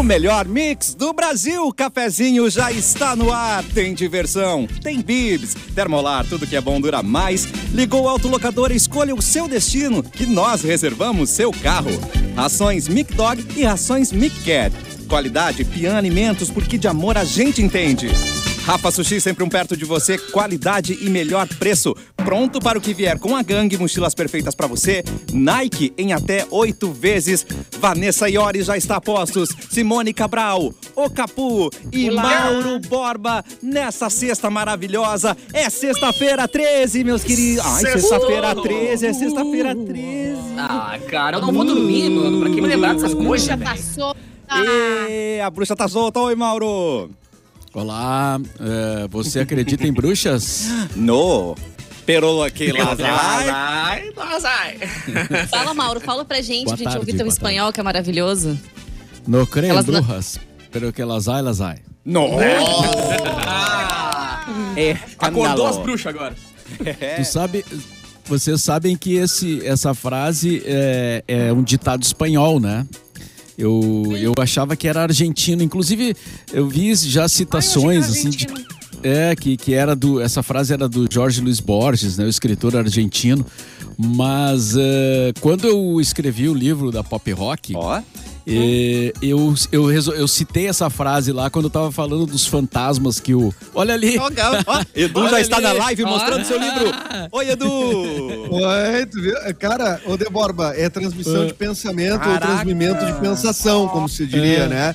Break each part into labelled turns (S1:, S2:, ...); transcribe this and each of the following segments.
S1: O melhor mix do Brasil, o cafezinho já está no ar. Tem diversão, tem bibs, termolar, tudo que é bom dura mais. Ligou o autolocador e escolha o seu destino, que nós reservamos seu carro. Rações Mic Dog e rações Mic Cat. Qualidade, Pian Alimentos, porque de amor a gente entende. Rafa Sushi sempre um perto de você, qualidade e melhor preço. Pronto para o que vier com a gangue, mochilas perfeitas para você. Nike em até oito vezes. Vanessa Iori já está a postos. Simone Cabral, O Capu e
S2: Olá.
S1: Mauro Borba nessa sexta maravilhosa. É sexta-feira 13, meus queridos. Ai, sexta-feira 13, é sexta-feira 13.
S2: Ah, cara, eu não vou dormir, mano. Pra que me lembrar dessas coisas,
S3: tá
S2: velho?
S3: solta.
S1: E a bruxa tá solta. Oi, Mauro.
S4: Olá, é, você acredita em bruxas?
S1: No. Pero que lá vai.
S2: Ai, ai.
S5: Fala, Mauro, fala pra gente,
S4: Boa
S5: pra gente
S4: tarde,
S5: ouvir teu espanhol, que é maravilhoso.
S4: No creem
S5: Elas
S4: brujas, pero que las hay.
S1: No. É,
S2: Acordou as bruxas agora.
S4: Tu sabe, vocês sabem que esse, essa frase é, é um ditado espanhol, né? Eu, eu achava que era argentino. Inclusive, eu vi já citações, assim, de, é, que, que era do. Essa frase era do Jorge Luiz Borges, né? O escritor argentino. Mas eh, quando eu escrevi o livro da pop rock,
S1: Ó.
S4: eh, eu, eu, resol- eu citei essa frase lá quando eu tava falando dos fantasmas que o. Olha ali!
S1: Edu já
S4: Olha
S1: está
S4: ali.
S1: na live mostrando
S4: Olha.
S1: seu livro. Oi, Edu.
S6: Oi, tu viu? Cara, ô De Borba, é transmissão de pensamento
S1: Caraca.
S6: ou transmimento de pensação, como se diria,
S4: É.
S6: né?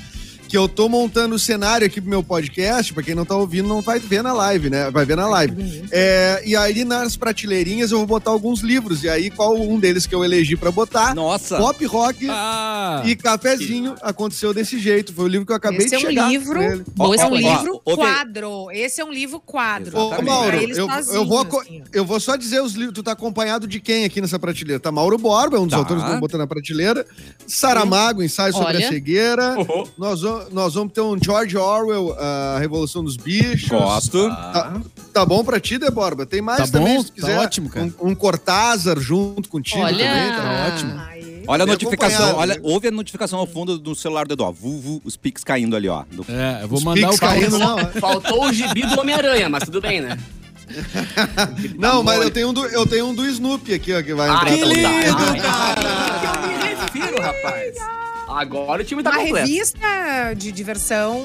S6: Que eu tô montando o cenário aqui pro meu podcast, pra quem não tá ouvindo, não vai ver na live, né? Vai ver na live. É, e aí nas prateleirinhas eu vou botar alguns livros. E aí, qual um deles que eu elegi pra botar?
S1: Nossa.
S6: Pop Rock
S4: Ah!
S6: e Cafezinho aconteceu desse jeito. Foi o livro que eu acabei
S3: Esse
S6: de
S3: é um
S6: chegar.
S3: livro-
S6: ele.
S5: Boa
S3: É um
S1: Ó, ó,
S3: livro quadro. Esse é um livro quadro.
S6: Ô. Mauro, eu, eu, vou,
S3: assim, ó.
S6: eu vou só dizer os livros. Tu tá acompanhado de quem aqui nessa prateleira? Tá Mauro Borba, um dos
S1: Tá.
S6: autores que eu botando na prateleira. Saramago, ensaio sobre
S5: Olha.
S6: a cegueira.
S2: Oh,
S6: Nós, vamos, nós vamos ter um George Orwell, a Revolução dos Bichos.
S1: Gosto.
S6: Tá, tá bom pra ti, Deborba? Tem mais
S4: Tá
S6: também,
S4: bom,
S6: se
S4: tá
S6: quiser.
S4: ótimo, cara.
S6: Um, um Cortázar junto contigo
S5: Olha.
S6: também, tá ótimo.
S3: Aí.
S1: Olha a notificação, olha,
S6: né?
S1: ouve a notificação ao fundo do celular do Edu, ó. Vuvu, os pics caindo ali, ó. Do-
S4: É, eu vou
S6: Os
S4: mandar o
S6: caindo, não. é?
S2: Faltou o gibi do Homem-Aranha, mas tudo bem, né?
S6: Não, mas eu tenho, um do, eu tenho um do Snoopy aqui, ó, que vai
S2: Ah,
S6: entrar.
S2: então tá.
S1: lindo,
S2: Ah, que eu me refiro, rapaz. Agora o time tá
S3: Uma
S2: completo.
S3: revista de diversão.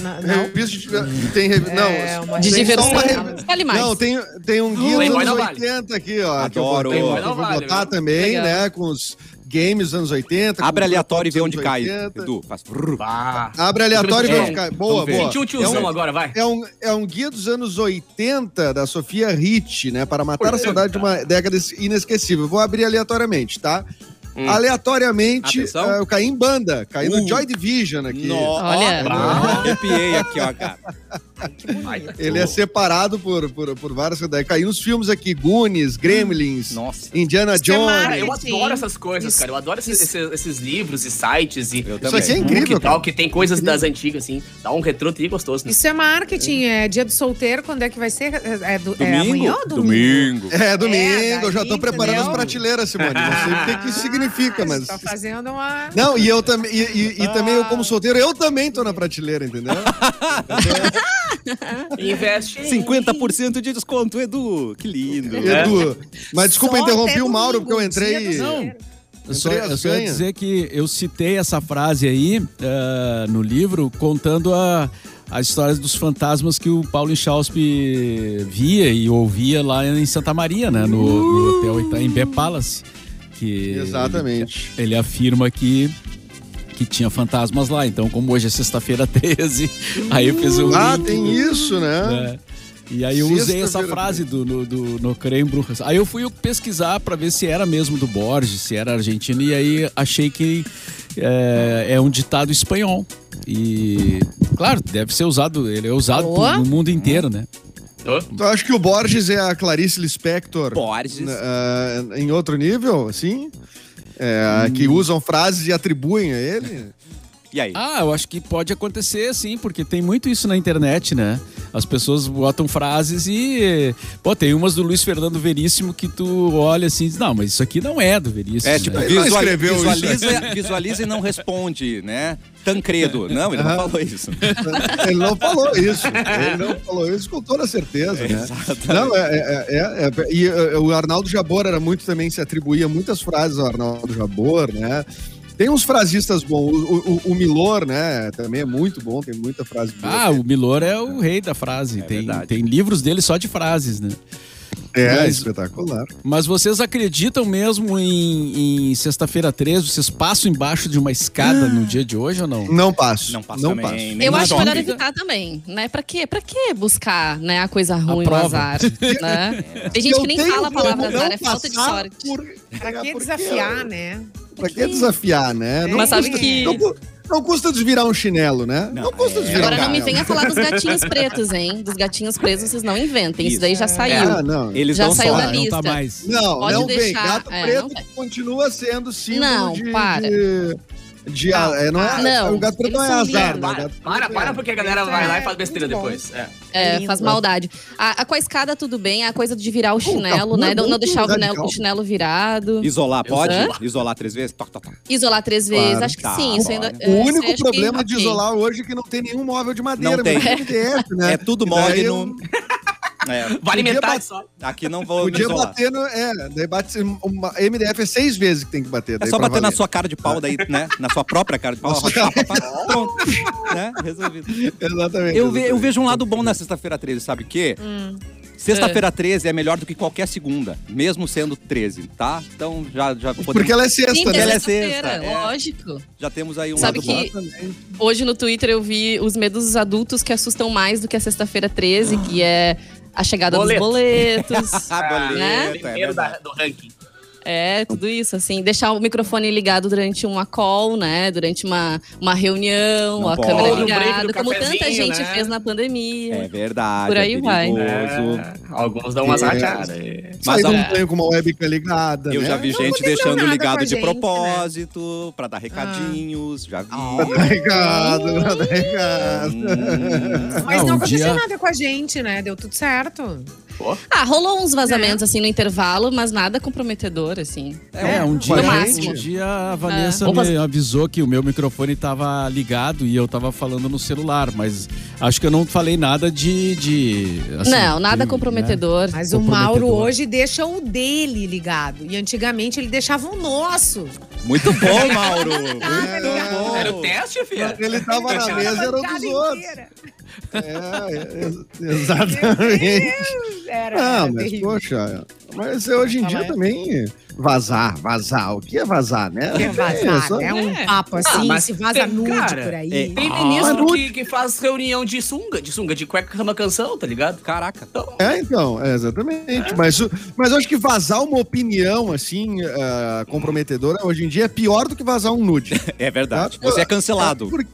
S3: Não.
S6: Revista de- tem revi-
S3: É,
S6: não,
S3: uma
S5: De
S6: tem
S5: diversão.
S6: uma
S5: mais.
S6: Não, tem, tem um guia dos anos
S2: não vale.
S6: 80 aqui, ó. que eu
S1: Adoro.
S6: que eu
S2: não
S6: vou
S2: vale,
S6: botar
S2: viu?
S6: também,
S5: Legal.
S6: né? Com os games dos anos 80.
S1: Abre aleatório e vê onde cai.
S6: 80.
S1: Edu, faz. vrr.
S2: Ah,
S6: Abre aleatório e vê onde cai. Boa, boa.
S2: senti um tiozão
S6: é um,
S2: agora, vai.
S6: É um, é um guia dos anos 80 da Sofia Ritt, né? Para matar a saudade de uma década inesquecível. Vou abrir aleatoriamente, tá?
S2: Hum.
S6: Aleatoriamente, eh, eu caí em banda. Caí no
S1: Uh.
S6: Joy Division aqui.
S1: No-
S5: Olha.
S1: Arrepiei aqui, ó, cara.
S6: Ele é separado por, por, por várias. Daí caiu nos filmes aqui: Goonies, Gremlins,
S1: Nossa.
S6: Indiana
S3: Isso é
S6: Jones.
S2: Cara, eu
S3: Marketing.
S2: adoro essas coisas, cara. Eu adoro esses, esses- esses livros e sites e
S1: Eu
S6: Isso
S1: também.
S6: aqui é incrível,
S2: e tal,
S6: cara.
S2: que tem coisas das antigas, assim. Dá um retrô tri gostoso. Né?
S3: Isso é marketing, é dia do solteiro, quando é que vai ser? É, é do, é
S1: Domingo?
S3: amanhã ou domingo?
S1: Domingo.
S6: É, domingo,
S3: É,
S6: eu já tô preparando
S3: entendeu?
S6: as prateleiras, Simone. Não sei o que, que isso significa, mas.
S3: Tá fazendo uma.
S6: Não, e eu também, e, e- e também eu, como solteiro, eu também tô na prateleira, entendeu?
S2: Investe em...
S1: 50% de desconto, Edu. Que lindo.
S6: Edu, mas desculpa,
S3: Só
S6: interrompi
S3: até
S6: o Mauro,
S3: domingo,
S6: porque eu entrei.
S4: Não. Eu só,
S6: as
S4: eu só ia dizer que eu citei essa frase aí ah, no livro, contando a, a história dos fantasmas que o Paulo Inchauspe via e ouvia lá em Santa Maria, né? No, no hotel Itaim Palace. Que
S6: Exatamente.
S4: Ele, ele afirma que, que tinha fantasmas lá. Então, como hoje é sexta-feira 13, aí eu fiz um.
S6: Ah,
S4: link,
S6: tem isso, né?
S4: né? E aí eu usei essa frase do, no, do No Creio em Brujas. Aí eu fui pesquisar pra ver se era mesmo do Borges, se era argentino, e aí achei que é, é um ditado espanhol. E, claro, deve ser usado, ele é usado por-
S3: Boa.
S4: no mundo inteiro, né?
S6: Tu acha que o Borges é a Clarice Lispector
S1: Borges.
S6: ah, em outro nível, assim? É, Que usam frases e atribuem a ele?
S1: E aí?
S4: Ah, eu acho que pode acontecer, sim, porque tem muito isso na internet, né? As pessoas botam frases e. Pô, tem umas do Luiz Fernando Veríssimo que tu olha assim e diz, não, mas isso aqui não é do Veríssimo.
S1: É, tipo,
S4: né?
S6: Ele não
S1: visual-
S6: escreveu isso,
S1: visualiza, visualiza e não responde, né? Tancredo. Não, ele não falou isso.
S6: Ele não falou isso. Ele não falou isso com toda certeza, né?
S1: Exatamente.
S6: Não, é, é- é- é- e eh, o Arnaldo Jabor era muito também, se atribuía muitas frases ao Arnaldo Jabor, né? Tem uns frasistas bons. O, o- o Milor, né? Também é muito bom, tem muita frase boa.
S4: Ah, o Milor é o rei da frase.
S1: É
S4: tem,
S1: verdade.
S4: tem livros dele só de frases, né?
S6: É
S4: mas-
S6: espetacular.
S4: Mas vocês acreditam mesmo em, em sexta-feira 13? Vocês passam embaixo de uma escada no dia de hoje ou não?
S6: Não passo.
S1: Não passa
S6: não
S1: também.
S6: passo.
S1: nem
S5: Eu acho melhor evitar também, né? Pra quê? Pra quê buscar, né, a coisa ruim, o
S4: prova.
S5: azar, né? Tem gente
S6: Eu
S5: que nem fala a palavra azar,
S6: não
S5: é falta de sorte.
S6: por-
S3: Pra
S6: é
S3: que
S6: porque-
S3: desafiar, né?
S6: Pra que desafiar, né?
S3: Mas
S5: sabe
S6: custa-
S5: que-
S6: Não, cu- não custa desvirar um chinelo, né? Não,
S1: Não,
S6: custa
S1: é.
S6: desvirar
S5: Agora
S6: um
S5: não me
S6: chinelo.
S5: venha falar dos gatinhos pretos, hein? Dos gatinhos pretos vocês não inventem, isso daí já saiu.
S6: Ah, não.
S1: Eles
S5: Já
S1: não
S5: saiu da
S4: não
S5: lista.
S4: tá mais.
S6: Não,
S5: Pode
S6: não vem.
S5: deixar,
S6: Gato
S5: é,
S6: preto
S5: não vem.
S6: continua sendo símbolo
S5: Não,
S6: de,
S5: para.
S6: de, de-
S3: Não,
S6: é, não é,
S5: não,
S6: o gato preto não é azar,
S5: lindos.
S6: né?
S2: Para, para, para,
S6: é-
S2: porque a galera vai lá
S3: é
S2: e faz besteira
S3: muito bom.
S2: depois. É.
S5: É,
S3: Lindo.
S5: faz maldade. A, a com a escada tudo bem, a coisa de virar o chinelo, né? Não, não deixar o chinelo,
S6: radical.
S5: o chinelo virado.
S1: Isolar, pode? Isolar três vezes? Toc, toc, toc.
S5: Isolar três vezes,
S6: Claro.
S5: acho que
S1: Tá,
S5: sim. Isso ainda,
S1: bora.
S5: é,
S6: O único problema de isolar hoje é que não tem nenhum móvel de madeira,
S1: Não tem.
S6: né?
S1: É tudo
S6: E
S1: É,
S2: Vale metade só.
S1: aqui não vou
S6: Podia
S1: isolar.
S6: bater no. É, daí bate, uma, MDF é seis vezes que tem que bater.
S1: É só bater na
S6: valer.
S1: sua cara de pau daí, né? Na sua própria cara de pau. Pronto. Né? Resolvido.
S6: Exatamente.
S1: Eu, ve- eu
S6: exatamente.
S1: vejo um lado bom na sexta-feira 13, sabe o quê? Sexta-feira 13 é melhor do que qualquer segunda, mesmo sendo 13, tá? Então já, já podemos-
S6: Porque ela é sexta,
S5: Sim,
S6: né?
S1: ela é sexta, é.
S5: lógico.
S1: já temos aí um
S5: Sabe
S1: lado bom.
S5: que-
S6: Exatamente.
S5: Hoje no Twitter eu vi os medos adultos que assustam mais do que a sexta-feira 13, que é a chegada
S2: Boleto.
S5: dos boletos.
S1: Ah, boleto, é
S2: Primeiro da-
S1: verdade.
S2: do ranking.
S5: É, tudo isso, assim, deixar o microfone ligado durante uma call, né? Durante uma, uma reunião,
S1: Não
S5: a
S1: pode.
S5: câmera ligada, como tanta gente
S2: né?
S5: fez na pandemia.
S1: É verdade.
S5: Por aí
S1: é
S5: vai.
S2: É, alguns dão umas
S6: É.
S2: rateadas.
S6: Sair
S1: Mas,
S6: um banho com uma webcam ligada.
S1: Eu
S6: né?
S1: já vi
S3: Não
S1: gente deixando ligado de
S3: gente, né?
S1: propósito, pra dar recadinhos, já vi.
S6: Pra dar recado, pra dar recado.
S3: Mas
S4: Não,
S3: não
S4: um
S3: aconteceu
S4: dia-
S3: nada com a gente, né? Deu tudo certo.
S5: Ah, rolou uns vazamentos, assim, no intervalo, mas nada comprometedor, assim.
S4: É, um dia, um dia a Vanessa
S2: Vamos
S4: me avisou que o meu microfone estava ligado e eu estava falando no celular, mas acho que eu não falei nada de. de assim,
S5: não, nada
S4: tem,
S5: comprometedor.
S3: Mas o Mauro
S4: Comprometedor.
S3: hoje deixa o dele ligado. E antigamente ele deixava o nosso.
S1: Muito bom, Mauro. Muito bom.
S2: Era o teste, filha?
S6: Ele tava na mesa,
S3: a
S6: era um
S3: bancada
S6: dos outros. É, ex- exatamente.
S3: Era
S6: Ah, mas
S3: terrível.
S6: poxa, mas hoje em dia
S3: Fala, é.
S6: também vazar, vazar. O que é vazar, né?
S3: Quer vazar,
S6: só-
S3: né? Um papo assim,
S2: mas
S3: se vaza
S2: tem-
S3: nude
S2: cara,
S3: por aí.
S1: é.
S2: Tem
S6: Ah,
S2: ministro
S6: mas
S2: que, que faz reunião de sunga, de sunga, de cueca cama canção, tá ligado?
S1: Caraca.
S2: Então,
S6: É, então, é, exatamente. Mas, o- mas eu acho que vazar uma opinião, assim, ah, comprometedora, hoje em dia é pior do que vazar um nude.
S1: É verdade.
S6: Tá?
S1: Você é cancelado.
S6: Porque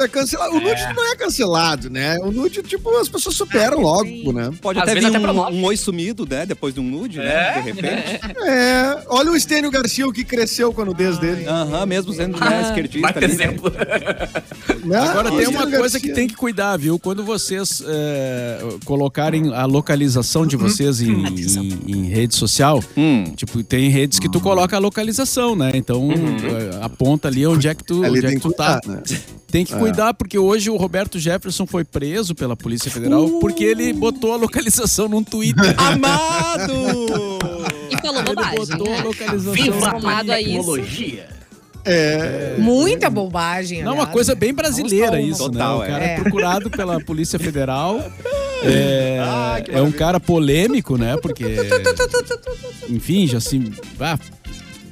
S6: é cancelado. O nude não é cancelado, né? O nude, tipo, as pessoas superam logo, né?
S1: Pode até vir um, um oi sumido, né? Depois de um nude, né? De repente.
S6: É, olha o Estênio Garcia, o que cresceu com a nudez dele.
S1: Aham, mesmo sendo né, esquerdista. ali, né?
S2: exemplo.
S6: Né?
S4: Agora
S6: O
S4: tem
S6: Estênio
S4: uma coisa
S6: Garcia.
S4: que tem que cuidar, viu? Quando vocês é, colocarem a localização de vocês em, em- em rede social,
S1: Hum.
S4: tipo, tem redes que tu coloca a localização, né? Então é, aponta ali onde é que tu,
S6: Ali
S4: onde é
S6: tem
S4: que tu tá.
S6: cuidar, né?
S4: Tem que cuidar, porque hoje o Roberto Jefferson foi preso pela Polícia Federal porque ele botou a localização num Twitter.
S1: Amado!
S5: E falou
S4: Ele
S5: bobagem.
S4: botou a localização.
S2: Viva a tecnologia.
S6: É,
S3: Muita bobagem.
S4: Não, uma
S3: aliás,
S4: coisa
S3: né?
S4: bem brasileira isso,
S3: uma.
S1: Total,
S4: né? O
S1: é.
S4: cara é.
S3: É.
S4: procurado pela Polícia Federal. É, é um cara polêmico, né? Porque, enfim, já se... Ah,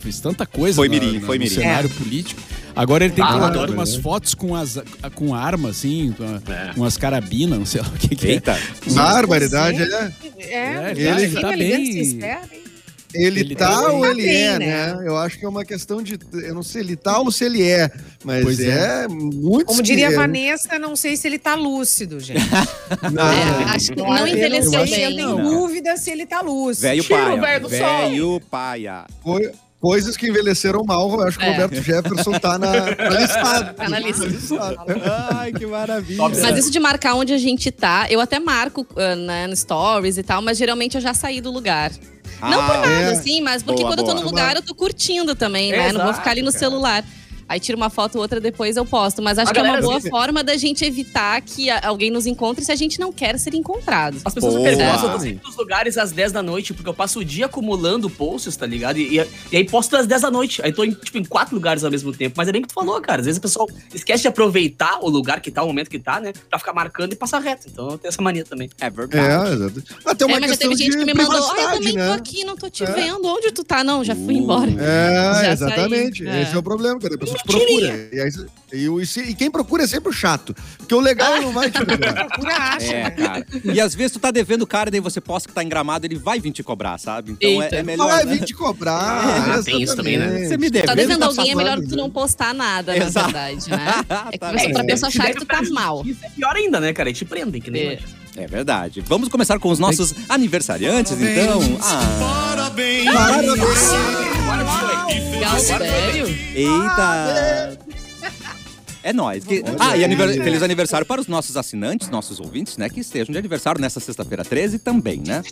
S4: fez tanta coisa
S1: Foi mirim,
S4: na-
S1: foi
S4: no
S1: mirim.
S4: cenário político. Agora ele tem
S2: Ah,
S4: colocado umas
S6: né?
S4: fotos com, as, com arma, assim, com, a-
S2: É.
S4: com as carabinas, não sei lá o que, que é.
S1: Eita.
S6: barbaridade, é.
S3: É,
S4: É,
S3: ele,
S6: ele
S3: fica
S4: tá bem-
S3: se espera, hein?
S6: Ele,
S4: Ele
S6: tá
S4: tá
S6: ou ele é,
S3: né?
S6: né? Eu acho que é uma questão de. Eu não sei, ele tá ou se ele é. Mas
S4: Pois
S6: é,
S4: é.
S6: muito.
S3: Como diria a Vanessa, não sei se ele tá lúcido, gente.
S6: Não,
S5: É, acho que não
S3: Eu
S5: envelheceu bem.
S3: Eu tenho dúvida se ele tá lúcido.
S1: Velho paia.
S2: velho do sol.
S1: Velho paia.
S6: foi, Coisas que envelheceram mal, eu acho que o
S5: É.
S6: Roberto Jefferson tá na, na listado.
S5: Tá na lista.
S6: listado.
S1: Ai, que maravilha.
S5: Mas isso de marcar onde a gente tá, eu até marco ah, né, no stories e tal, mas geralmente eu já saí do lugar. Não por
S1: Ah,
S5: nada,
S6: é.
S5: assim, mas porque
S1: Boa,
S5: quando eu tô
S1: boa.
S5: no lugar, eu tô curtindo também, né? não vou ficar ali no
S2: cara.
S5: celular. Aí tiro uma foto, outra depois eu posto. Mas acho
S2: A
S5: que é uma boa
S2: vive-
S5: forma da gente evitar que alguém nos encontre se a gente não quer ser encontrado.
S2: As pessoas
S1: Boa.
S2: me perguntam eu tô sempre nos lugares às 10 da noite, porque eu passo o dia acumulando posts, tá ligado? E, e, e aí posto às 10 da noite. Aí tô em, tipo, em quatro lugares ao mesmo tempo. Mas é bem o que tu falou, cara. Às vezes o pessoal esquece de aproveitar o lugar que tá, o momento que tá, né? Pra ficar marcando e passar reto. Então eu tenho essa mania também.
S1: É verdade.
S6: É, exato. Até uma
S5: é, mas já teve gente que me mandou, ah, eu também
S6: né?
S5: tô aqui, não tô te
S6: É.
S5: vendo. Onde tu tá? Não, já fui embora.
S6: É,
S5: Já
S6: exatamente.
S5: saí. É.
S6: Esse é o problema, cara. A pessoa te procura. E, aí, e, o- e se- e quem procura é sempre o chato. Porque o legal não vai te procurar.
S3: Procura acha.
S1: É, cara. E às vezes tu tá devendo o cara, daí você posta que tá em gramado, ele vai vir te cobrar, sabe? Então é,
S5: Eita.
S1: é
S6: Não
S1: melhor.
S6: vai
S1: né?
S6: vir te cobrar.
S2: É, tem isso também, né?
S1: Você me deve.
S5: Tá
S1: Devendo tá
S5: alguém, é melhor tu não postar nada,
S1: Exato.
S5: na verdade, né? É que
S1: Tá
S5: pra, pessoa achar que tu tá mal.
S2: justiça, É pior ainda, né, cara? E te prendem, que nem
S5: É.
S1: É verdade. Vamos começar com os nossos aniversariantes, então. Ah,
S5: Legal, sério?
S1: eita! É nóis. Que- Ah, e aniver- feliz aniversário para os nossos assinantes, nossos ouvintes, né? Que estejam de aniversário nessa sexta-feira 13 também, né?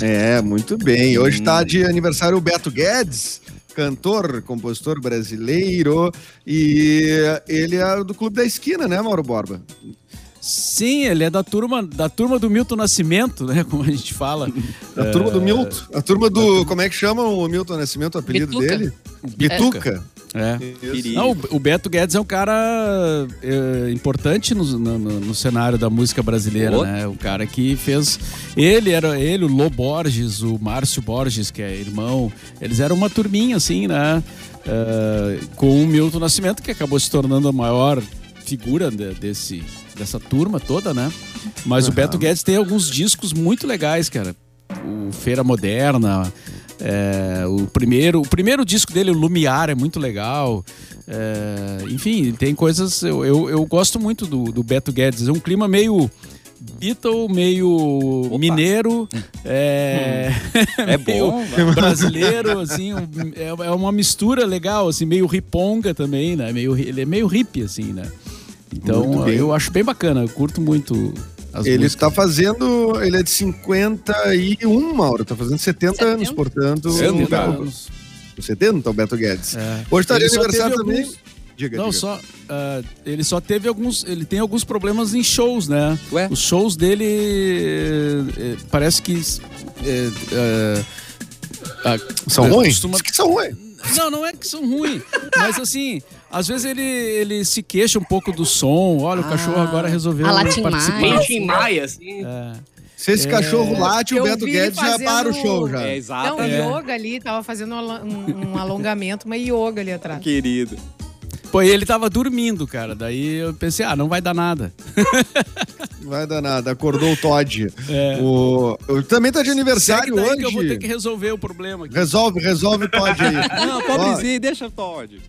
S6: É, muito bem. Hoje tá de aniversário o Beto Guedes, cantor, compositor brasileiro. E ele é do Clube da Esquina, né, Mauro Borba?
S4: Sim, ele é da turma, da turma do Milton Nascimento, né? Como a gente fala.
S6: A turma do Milton. A turma do. Como é que chama o Milton Nascimento, o apelido
S5: Bituca.
S6: dele? Bituca.
S4: É. Não, o- Beto Guedes é um cara é, importante no, no- no- cenário da música brasileira,
S1: Oh.
S4: né? O cara que fez. Ele era ele, o Lô Borges, o Márcio Borges, que é irmão. Eles eram uma turminha, assim, né? É, com o Milton Nascimento, que acabou se tornando a maior figura de- desse, dessa turma toda, né? Mas o Beto Guedes tem alguns discos muito legais, cara. O Feira Moderna, é, o, primeiro, o primeiro disco dele, o Lumiar, é muito legal. É, enfim, tem coisas. Eu, eu, eu gosto muito do, do Beto Guedes. É um clima meio Beatle, meio mineiro, é,
S1: É
S4: meio
S1: bom, vai.
S4: brasileiro, assim, é, é uma mistura legal, assim, meio riponga também, né? Meio, ele é meio hippie, assim, né? Então, eu acho bem bacana, eu curto muito as
S6: Ele
S4: músicas.
S6: tá fazendo. Ele é de 51, Mauro. Tá fazendo 70
S5: 70?
S6: anos, portanto.
S1: 70
S6: tá-
S4: anos.
S6: 70, o Beto Guedes.
S4: É.
S6: Hoje tá de
S4: Ele só
S6: aniversário também.
S4: alguns-
S6: Diga,
S4: Não,
S6: diga.
S4: só. ah, ele só teve alguns. Ele tem alguns problemas em shows, né?
S1: Ué?
S4: Os shows dele. eh, eh, parece que. eh, ah,
S6: São
S4: eh,
S6: ruins?
S4: costuma-
S6: Diz que são ruins.
S4: Não, não é que são ruins. mas assim, às vezes ele, ele se queixa um pouco do som. Olha, o cachorro agora resolveu
S5: A Latin
S4: participar.
S5: Maia.
S2: Tim Maia, assim.
S4: É.
S6: Se esse cachorro late, o
S3: Eu
S6: Beto Guedes já
S3: fazendo-
S6: para o show já.
S1: É
S3: Não,
S1: exato,
S3: um
S1: né?
S3: yoga ali, tava fazendo um, alongamento, uma yoga ali atrás.
S1: Querido.
S4: Pô, e ele tava dormindo, cara. Daí eu pensei, ah, não vai dar nada.
S6: Não vai dar nada. Acordou o Todd.
S4: É.
S6: O... Também tá de aniversário hoje.
S4: que eu vou ter que resolver o problema aqui.
S6: Resolve, resolve o Todd aí.
S1: Não, pobrezinho, deixa Todd.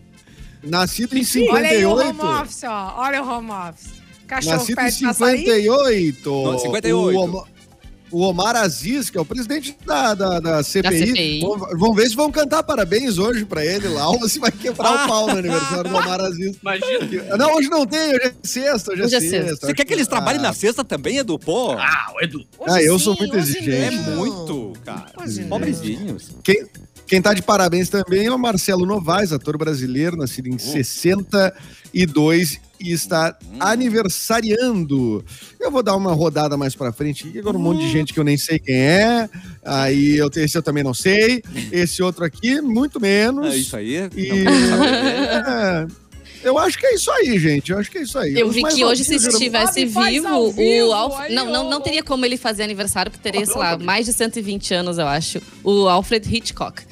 S6: Nascido em
S3: Olha aí o
S6: 58.
S3: home office, ó. Olha o home office. Cachorro
S6: Nascido em
S3: pede pra sair.
S6: 58.
S1: Não, 58.
S6: O Omar, o Omar Aziz, que é o presidente da, da, da CPI.
S5: CPI.
S6: Vamos, vamos ver se vão cantar parabéns hoje pra ele lá ou se vai quebrar o pau no aniversário do Omar Aziz.
S2: Imagina.
S6: Não, hoje não tem, hoje é sexta, hoje,
S5: Hoje
S6: é
S5: é
S6: sexta.
S5: sexta.
S1: Você quer que eles trabalhem
S6: Ah,
S1: na sexta também, Edu? Pô,
S2: Ah, o Edu.
S3: Hoje
S6: Ah, eu
S3: sim,
S6: sou muito exigente.
S1: é muito, cara. Pobrezinhos.
S6: Quem, quem tá de parabéns também é o Marcelo Novaes, ator brasileiro, nascido em 62 e está aniversariando. Eu vou dar uma rodada mais pra frente, aqui, agora um monte de gente que eu nem sei quem é. Aí eu, esse eu também não sei. Esse outro aqui, muito menos.
S1: É isso aí.
S6: E-. É, eu acho que é isso aí, gente. Eu acho que é isso aí.
S5: Eu vi que hoje, se estivesse vivo,
S3: vivo,
S5: o Alfred. Não, não, não teria como ele fazer aniversário, porque teria, sei lá, mais de 120 anos, eu acho. O Alfred Hitchcock.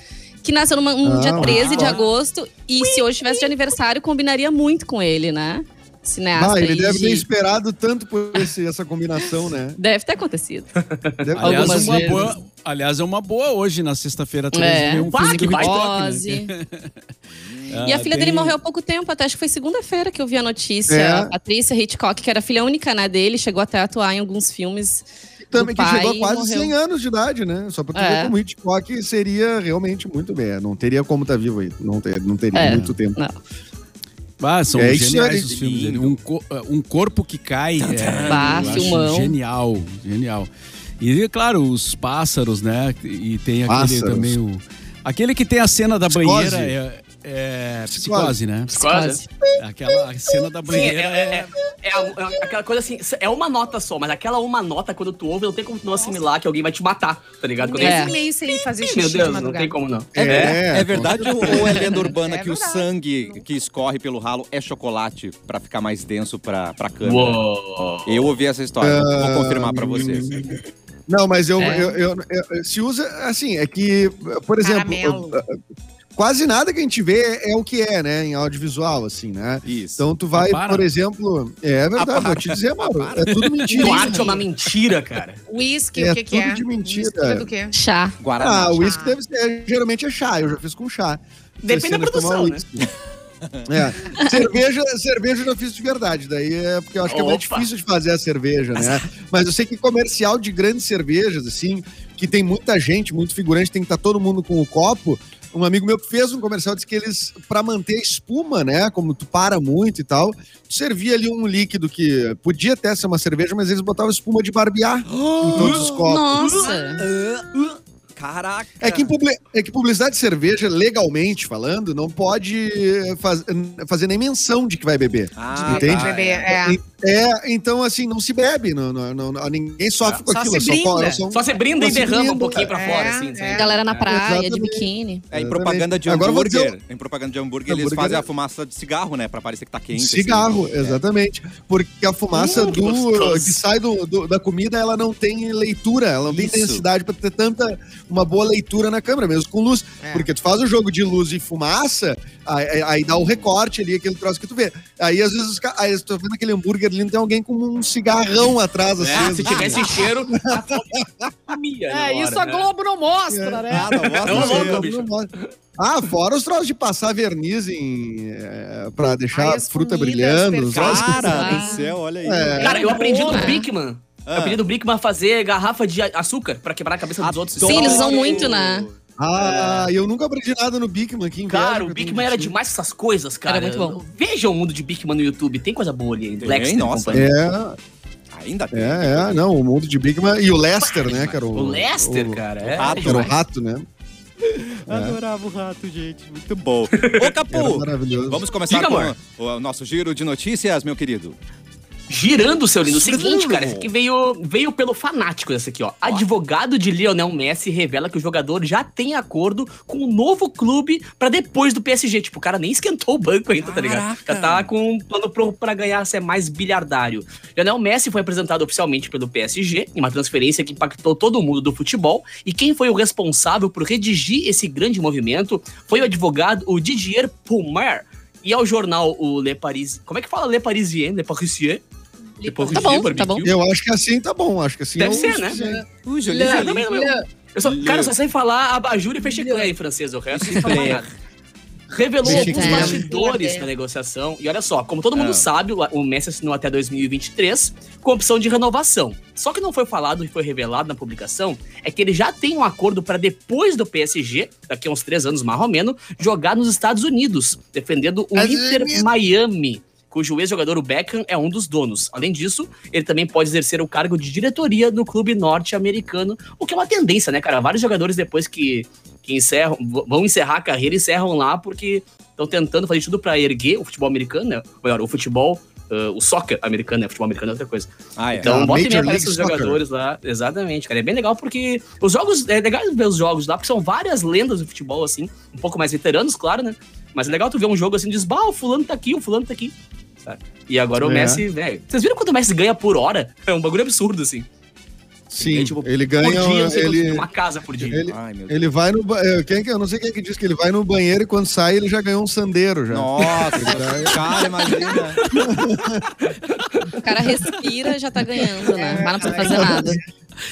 S5: Que nasceu num um
S6: Ah,
S5: dia 13 de
S6: ah.
S5: agosto. E se hoje tivesse de aniversário, combinaria muito com ele, né? Cineasta.
S6: Ah, ele deve ter
S5: de-
S6: esperado tanto por esse- essa combinação, né?
S5: Deve ter acontecido.
S6: Deve-
S4: Aliás,
S5: Algumas
S4: uma
S5: vezes.
S4: boa, aliás, é uma boa hoje, na sexta-feira, 13,
S5: É.
S4: um
S2: Ah,
S4: filme
S2: que.
S4: Hitchcock, né? Ah,
S5: E a filha
S4: bem-
S5: dele morreu há pouco tempo, até acho que foi segunda-feira que eu vi a notícia.
S6: É.
S5: A Patrícia Hitchcock, que era filha única né, dele, chegou até a atuar em alguns filmes.
S6: Também, que chegou a quase
S5: morreu.
S6: 100 anos de idade, né? Só pra tu
S5: É.
S6: ver como Hitchcock seria realmente muito bem. Não teria como estar vivo aí. Não, ter, não teria
S5: É.
S6: muito tempo.
S5: Não.
S4: Ah, são
S6: É
S4: geniais
S6: aí.
S4: os filmes dele. Um, co- um corpo que cai. É,
S5: Bah,
S4: eu acho
S5: filmão.
S4: Genial, genial. E, claro, os pássaros, né? E tem aquele
S6: Pássaros.
S4: também. O, aquele que tem a cena da
S6: Psicose.
S4: banheira é, é
S6: Psicose.
S4: psicose, né? Aquela cena da
S2: Sim,
S4: banheira
S2: é,
S4: é.
S2: é- é a- é aquela coisa assim, é uma nota só, mas aquela uma nota, quando tu ouve, não tem como tu não assimilar que alguém vai te matar, tá ligado? Quando
S5: É.
S3: é. meio sem fazer xixi
S2: Meu
S3: de
S2: Deus, não tem como não.
S1: É,
S6: É,
S1: é verdade ou é lenda urbana
S3: É
S1: que o sangue que escorre pelo ralo é chocolate pra ficar mais denso pra, pra câmera?
S2: Uou.
S1: Eu ouvi essa história, vou-
S6: Ah,
S1: vou confirmar pra vocês.
S6: Não, mas eu,
S5: É.
S6: eu, eu- eu- se usa assim, é que, por exemplo,
S3: Caramelo.
S6: Quase nada que a gente vê é o que é, né, em audiovisual, assim, né?
S1: Isso.
S6: Então tu vai, por exemplo, é verdade,
S1: Ah,
S6: vou te dizer, Mauro, é tudo mentira.
S2: O arte é uma mentira, cara.
S3: Whisky,
S6: É
S3: o que, que
S6: tudo
S3: é?
S6: de mentira.
S3: Whisky é do quê?
S5: Chá.
S1: Guaraná.
S6: Ah, o
S3: chá.
S6: uísque deve ser, geralmente é chá, eu já fiz com chá.
S2: Depende da produção, né?
S6: É. Cerveja, cerveja eu já fiz de verdade, daí é porque eu acho que é muito
S2: Opa.
S6: difícil de fazer a cerveja, né? Mas eu sei que comercial de grandes cervejas, assim, que tem muita gente, muito figurante, tem que estar todo mundo com o copo. Um amigo meu que fez um comercial disse que eles, pra manter a espuma, né? Como tu para muito e tal, tu servia ali um líquido que podia até ser uma cerveja, mas eles botavam espuma de barbear em todos os copos.
S5: Nossa.
S1: Caraca.
S6: É que, publi- é que publicidade de cerveja, legalmente falando, não pode faz- fazer nem menção de que vai beber.
S1: Ah,
S6: Entende?
S1: tá,
S3: Beber,
S1: é.
S3: é.
S6: É, então assim, não se bebe, não, não- não- ninguém sofre com
S3: Só
S6: aquilo.
S3: se
S6: só,
S3: brinda.
S6: só um-
S2: Só você brinda
S6: Só
S2: e
S6: se
S2: derrama um
S6: brinda,
S2: pouquinho pra
S3: é,
S2: fora, assim.
S3: é.
S2: sabe?
S5: Galera na praia, de biquíni.
S1: É, em propaganda de
S6: Agora
S1: hambúrguer, em propaganda de hambúrguer, eles
S6: Hambúrguer
S1: fazem
S6: é-
S1: a fumaça de cigarro, né? Pra parecer que tá quente. assim.
S6: Cigarro,
S1: É.
S6: exatamente. Porque a fumaça
S2: que
S6: do, que sai do, do- da comida, ela não tem leitura, ela não tem
S1: Isso.
S6: densidade pra ter tanta uma boa leitura na câmera, mesmo com luz.
S3: É.
S6: Porque tu faz o jogo de luz e fumaça, aí, aí- dá o recorte ali, aquele troço que tu vê. Aí às vezes, aí tu tá vendo aquele hambúrguer ali, não tem alguém com um cigarrão atrás, assim.
S2: Ah, se tivesse cheiro, a fome comia.
S3: É, isso
S2: hora,
S3: a
S2: né?
S3: Globo não mostra, né?
S1: Ah, não, mostra
S2: Não,
S1: mesmo.
S2: não, bicho.
S6: Ah, fora os troços de passar verniz em, é, pra deixar
S3: Ai,
S6: a fruta
S3: comidas
S6: brilhando.
S1: Cara
S5: Ah.
S1: do céu, olha aí.
S6: É.
S2: Cara, eu aprendi no. Bigman. Eu
S1: Ah.
S2: no Bigman a fazer garrafa de açúcar pra quebrar a cabeça dos outros.
S5: Sim, eles usam
S1: Adoro.
S5: muito, né?
S6: Ah, eu nunca aprendi nada no Bigman aqui em
S2: Cara, o Bigman era demais com essas coisas, cara.
S5: Era muito bom.
S2: Vejam o mundo de Bigman no YouTube, tem coisa boa ali.
S1: Tem,
S2: Lexter,
S1: nossa.
S6: É,
S1: Ainda tem.
S6: é, é, não, o mundo de Bigman e o Lester, né, cara?
S2: O Lester, cara, é.
S1: rato.
S6: Era o rato, né?
S1: Adorava o rato, gente. Muito bom. Ô,
S6: Era
S1: Capu,
S6: maravilhoso.
S1: vamos começar
S2: Diga,
S1: com
S2: amor.
S1: o, o nosso giro de notícias, meu querido.
S2: Girando, seu lindo. O seguinte, cara, esse aqui veio, veio pelo fanático, esse aqui, ó. Advogado de Lionel Messi revela que o jogador já tem acordo com um novo clube pra depois do PSG. Tipo, o cara nem esquentou o banco ainda, tá ligado? Já tá com um plano pro, pra ganhar ser mais bilhardário. Lionel Messi foi apresentado oficialmente pelo PSG em uma transferência que impactou todo mundo do futebol. E quem foi o responsável por redigir esse grande movimento foi o advogado, o Didier Pumer. E ao jornal o Le Paris... Como é que fala Le Parisien? Le Parisien? Parisien,
S5: Tá bom,
S2: barbecue?
S5: tá bom.
S6: Eu acho que assim tá bom, acho que assim
S2: Deve
S6: é
S2: ser, né?
S1: O
S2: não é- eu só, cara, eu só sei falar abajur e fecheclé em francês, o resto não sei falar nada. Revelou alguns bastidores na negociação. E olha só, como todo mundo
S1: Ah.
S2: sabe, o Messi assinou até 2023 com opção de renovação. Só que não foi falado e foi revelado na publicação é que ele já tem um acordo para depois do PSG, daqui a uns três anos mais ou menos, jogar nos Estados Unidos, defendendo o Inter. Miami cujo ex-jogador o Beckham é um dos donos. Além disso, ele também pode exercer o cargo de diretoria do clube norte-americano, o que é uma tendência, né, cara? Vários jogadores depois que, que encerram, vão encerrar a carreira, encerram lá porque estão tentando fazer tudo pra erguer o futebol americano, né? Ou melhor, o futebol, ah, o soccer americano, né? Futebol americano é outra coisa.
S1: Ah, é.
S2: Então,
S6: Ah,
S2: bota e meia aparece os
S6: Soccer.
S2: jogadores lá. Exatamente, cara. É bem legal porque os jogos. É legal ver os jogos lá, porque são várias lendas do futebol, assim. Um pouco mais veteranos, claro, né? Mas é legal tu ver um jogo assim diz, bah, o fulano tá aqui, o fulano tá aqui. Sabe? E agora o
S6: É.
S2: Messi, velho. Vocês viram quanto o Messi ganha por hora? É um bagulho absurdo, assim.
S6: Sim,
S2: É, tipo,
S6: ele
S2: por
S6: ganha.
S2: dia,
S6: ele,
S2: uma casa por dia.
S6: ele,
S1: Ai, meu Deus.
S6: ele vai no. eh, Quem que, eu não sei quem é que diz que ele vai no banheiro e quando sai ele já ganhou um sandeiro já.
S1: Nossa, cara, imagina.
S5: O cara respira e já tá ganhando, né? Mas não precisa fazer nada.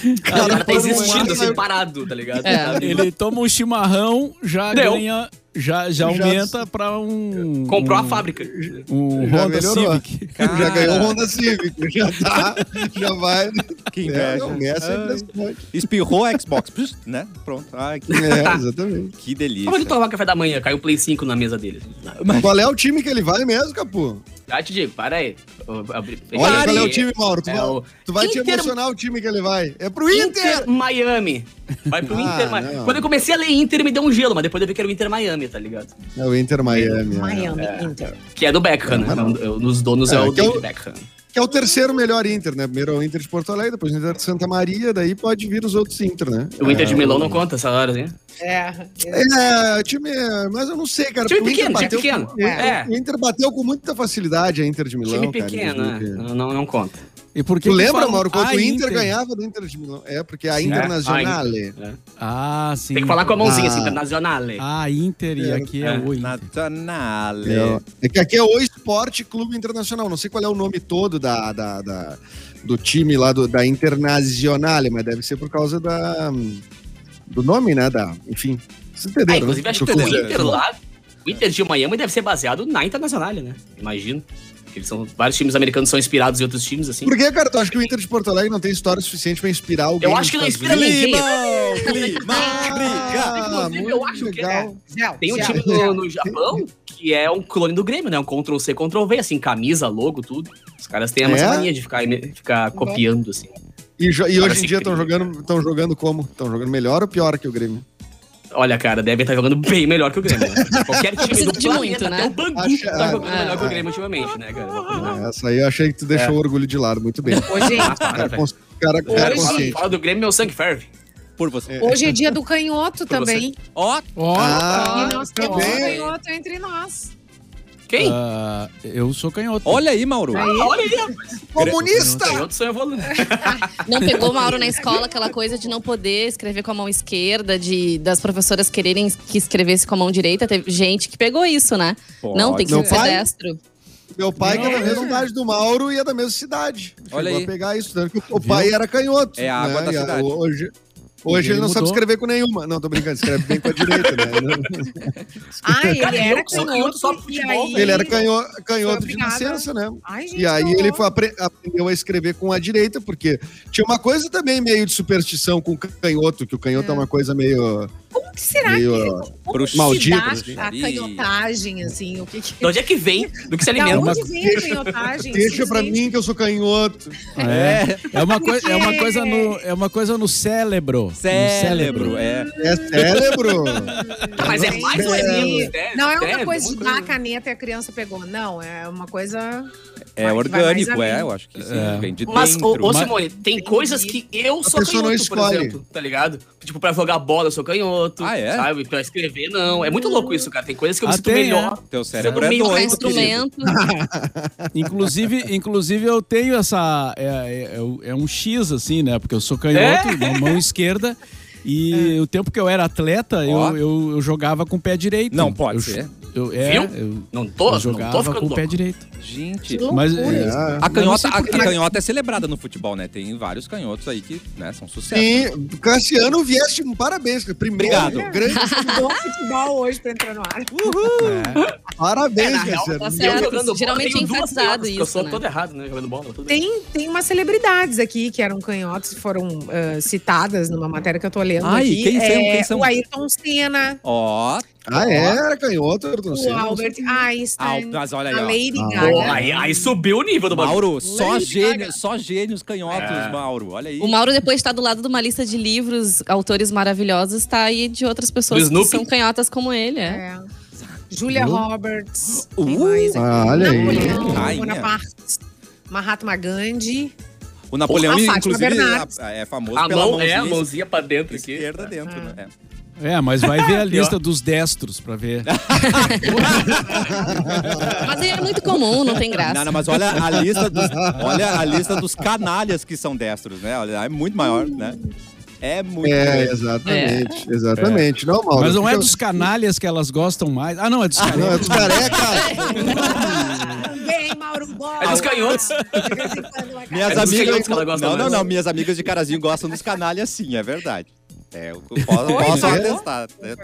S2: O cara tá existindo,
S6: ar,
S2: assim, parado, tá ligado?
S5: É.
S4: Ele toma um chimarrão, já
S2: Deu.
S4: ganha, já, já
S6: Já-
S4: aumenta pra um.
S2: Comprou
S4: um,
S2: a fábrica.
S4: Um
S6: Já
S4: Honda
S6: melhorou.
S4: Civic.
S6: Já ganhou o Honda Civic, já tá, já vai.
S1: Que
S6: É,
S1: inveja.
S6: é.
S1: Espirrou a Xbox, né? Pronto. Ai, que,
S6: É, exatamente.
S1: que
S2: Como
S1: delícia.
S2: ele tomar café da manhã? Caiu o Play 5 na mesa dele.
S6: Qual é o time que ele vai mesmo, Capu?
S2: Te digo, para aí.
S6: Olha,
S2: Pare.
S6: qual é o time, Mauro? Tu,
S2: É
S6: vai,
S2: o
S6: tu vai te
S2: Inter-
S6: emocionar o time que ele vai. É pro Inter!
S2: Inter Miami. Vai pro
S6: Ah,
S2: Inter Miami. Quando eu comecei a ler Inter, me deu um gelo, mas depois eu vi que era o Inter Miami, tá ligado?
S6: É o Inter Miami. é.
S3: Miami, Inter.
S2: Que é do Beckham, né? É dos donos é,
S6: É,
S2: o
S6: é
S2: David Beckham.
S6: Que é o terceiro melhor Inter, né? Primeiro é o Inter de Porto Alegre, depois o Inter de Santa Maria, daí pode vir os outros Inter, né?
S2: O Inter de
S6: É,
S2: Milão não conta essa hora, assim.
S3: É.
S6: É, time. Mas eu não sei, cara.
S2: Time
S6: Inter
S2: pequeno, time
S6: bateu
S2: pequeno.
S6: com-
S2: É.
S6: O Inter bateu com muita facilidade a Inter de Milão.
S2: Time
S6: cara, em
S2: pequeno, né?
S6: 2020.
S2: Não, não, não conta.
S4: E por que
S6: Tu lembra, Mauro, quando o Inter, ganhava do Inter de Milão? É, porque a. Internazionale.
S4: Ah, sim.
S2: Tem que falar com a mãozinha,
S6: Ah.
S2: assim, internacional.
S4: Ah, Inter e
S6: É,
S4: aqui é,
S2: é.
S4: o Inter.
S1: Nazionale.
S6: É, é que aqui é o Esporte Clube Internacional. Não sei qual é o nome todo da, da- da- do time lá do, da Internazionale, mas deve ser por causa da, do nome, né? Da, enfim. Vocês
S2: Ah,
S6: entenderam?
S2: inclusive,
S6: né?
S2: acho que o Inter lá, o Inter de Miami deve ser baseado na Internacional, né? Imagino. Porque Eles são, vários times americanos são inspirados em outros times, assim.
S6: Por que, cara? Tu acha que o Inter de Porto Alegre não tem história suficiente pra inspirar alguém?
S2: Eu acho que não inspira ninguém.
S1: Clima.
S6: Ah,
S2: Inclusive, eu acho que
S6: legal.
S3: Gel,
S2: Tem um time no, no Japão que é um clone do Grêmio, né? Um Ctrl-C, Ctrl-V, assim, camisa, logo, tudo. Os caras têm a
S6: É?
S2: mania de ficar, ficar copiando, assim.
S6: E, jo- e hoje em dia estão jogando, tão jogando como? Estão jogando melhor ou pior que o Grêmio?
S2: Olha, cara, devem estar jogando bem melhor que o Grêmio. Né? Qualquer time
S5: precisa
S2: do planeta,
S5: muito, né?
S2: até o Bangu
S6: Acho-
S2: tá
S6: ah,
S2: jogando
S5: é.
S2: melhor que o Grêmio ultimamente, né, cara?
S6: Essa aí eu achei que tu deixou
S2: É.
S6: o orgulho de lado. Muito bem.
S3: Ô, gente,
S2: Ah, para,
S6: Cara,
S2: velho.
S6: cons- cara, cara
S3: Hoje-
S2: Fala,
S6: consciente.
S2: fala do Grêmio, meu sangue ferve.
S1: Por você.
S3: hoje é dia do canhoto
S2: Por
S3: também.
S1: Ó,
S4: Ó,
S6: Ah,
S3: e nós temos um canhoto entre nós.
S2: Quem?
S4: ah, eu sou canhoto.
S1: olha aí, Mauro.
S3: Aí,
S2: Ah, olha aí, rapaz.
S6: Comunista!
S2: Canhoto sonho evoluindo.
S5: Não pegou o Mauro na escola aquela coisa de não poder escrever com a mão esquerda, de das professoras quererem que escrevesse com a mão direita. Teve gente que pegou isso, né?
S1: Pode
S5: não, tem que
S6: Meu
S5: ser
S6: pai-
S5: destro.
S6: Meu pai, que é da
S3: Não.
S6: mesma idade do Mauro e é da mesma cidade.
S1: Olha
S6: Chegou
S1: aí.
S6: a pegar isso. Tanto que o pai era canhoto.
S1: É a água da
S6: E
S1: cidade.
S6: Hoje, hoje
S4: E
S6: ele não
S4: ele
S6: sabe
S4: mudou.
S6: escrever com nenhuma. Não, tô brincando, escreve bem com a direita, né?
S3: Ah, ele
S2: Cara,
S3: era
S2: canhoto só pro futebol,
S3: aí-
S6: Ele era canho- canhoto de nascença, né?
S3: Ai, gente,
S6: E aí
S3: que
S6: ele foi apre- aprendeu a escrever com a direita, porque tinha uma coisa também meio de superstição com o canhoto, que o canhoto é, uma coisa meio.
S3: Como que será
S6: meio,
S3: que... Como
S1: bruxo-
S3: se
S6: maldito,
S3: dá
S1: assim.
S3: a canhotagem, assim? O que que...
S2: De onde é que vem? Do que se
S3: Da
S2: alimenta?
S3: onde vem a canhotagem?
S6: Deixa pra mim que eu sou canhoto.
S4: É, é uma coisa, é uma
S3: Porque-
S4: coisa no, é uma coisa no cérebro. No
S1: Cérebro, é.
S6: É cérebro.
S2: Mas é mais ou
S6: É.
S2: menos, né?
S3: Não é uma coisa de dar a caneta e a criança pegou. Não, é uma coisa.
S1: É
S3: Vai- vai
S1: orgânico,
S3: além.
S1: é, eu acho que sim.
S4: É.
S1: Vem de
S2: Mas, ô,
S1: dentro.
S2: ô
S4: Mas-
S2: Simone, tem coisas que eu sou
S6: não
S2: canhoto, por exemplo, tá ligado? Tipo, pra jogar bola eu sou canhoto,
S1: Ah, é?
S2: sabe? Pra escrever, não. É muito louco isso, cara. Tem coisas que eu me sinto
S4: tem,
S2: melhor.
S1: Teu cérebro é doido,
S5: instrumento.
S4: Inclusive, inclusive eu tenho essa é, é- é é um X assim, né? Porque eu sou canhoto,
S2: É?
S4: na mão esquerda. E o tempo que eu era atleta, eu, eu, eu jogava com o pé direito.
S1: Não pode
S4: eu,
S1: ser.
S4: Eu, é,
S2: Viu?
S4: eu,
S2: Não tô,
S4: eu
S2: não
S4: jogava
S2: tô ficando
S4: com o pé
S2: louco.
S4: direito.
S1: Gente.
S4: Mas.
S6: É.
S1: A canhota, a, a canhota é celebrada no futebol, né? Tem vários canhotos aí que né, são sucesso.
S6: Sim, Cassiano Vieste, parabéns. Primeiro,
S1: Obrigado.
S6: grande
S3: Bom futebol hoje pra entrar no ar.
S6: parabéns,
S2: É, na real,
S6: Cassiano.
S5: tá
S2: Eu jogando
S5: Geralmente é enfatizado
S2: canhotas, porque Eu
S5: isso,
S2: sou
S5: né?
S2: todo errado, né? Jogando bola. Bem.
S3: Tem, tem umas celebridades aqui que eram canhotos e foram ah, citadas numa matéria que eu tô lendo.
S1: Ai,
S3: aqui.
S1: quem são?
S3: É,
S1: Quem são?
S3: O Ayrton Senna,
S1: Ó,
S6: Ah, é? Era canhoto, Ayrton
S3: o
S6: Senna.
S3: Albert Einstein,
S1: Al- mas olha aí,
S3: a
S1: ó.
S3: Lady
S6: Ah.
S3: Gaga.
S2: Aí, aí subiu o nível do bagulho.
S1: Mauro, só
S3: Lady
S1: gênios,
S3: Gaga.
S1: só gênios canhotos,
S2: É.
S1: Mauro. Olha aí.
S5: O Mauro, depois de estar do lado de uma lista de livros, autores maravilhosos, tá aí de outras pessoas que são canhotas como ele, é.
S3: É. Julia
S1: Viu?
S3: Roberts.
S1: Uh,
S3: Quem mais aqui?
S6: ah, olha aí.
S3: Napoleão
S1: Rainha.
S3: Bonaparte. Mahatma Gandhi.
S1: O Napoleão,
S3: a Fátima
S1: inclusive,
S3: Bernardes.
S1: é famoso
S2: A
S1: pela
S2: mão,
S1: mãozinha
S2: é, a mãozinha pra dentro aqui.
S1: esquerda dentro, né? É.
S4: É, mas vai ver a lista dos destros pra ver.
S5: Mas é muito comum, não tem graça.
S1: Não, não, mas olha a lista dos, olha a lista dos canalhas que são destros, né? Olha, é muito maior, né? É muito
S6: É,
S1: grande.
S6: exatamente, exatamente. Não, Mauro.
S4: Mas não é dos canalhas que elas gostam mais. Ah, não, é dos
S6: Não, é
S4: carecas.
S6: dos carecas.
S3: Bem, Mauro
S2: É dos canhotos.
S1: Minhas
S2: É dos
S1: amigas.
S2: canhotos que ela gosta
S1: não, não,
S2: mais.
S1: não. Minhas amigas de carazinho gostam dos canalhas sim, é verdade. É, eu posso, posso
S6: é?
S1: atestar. né?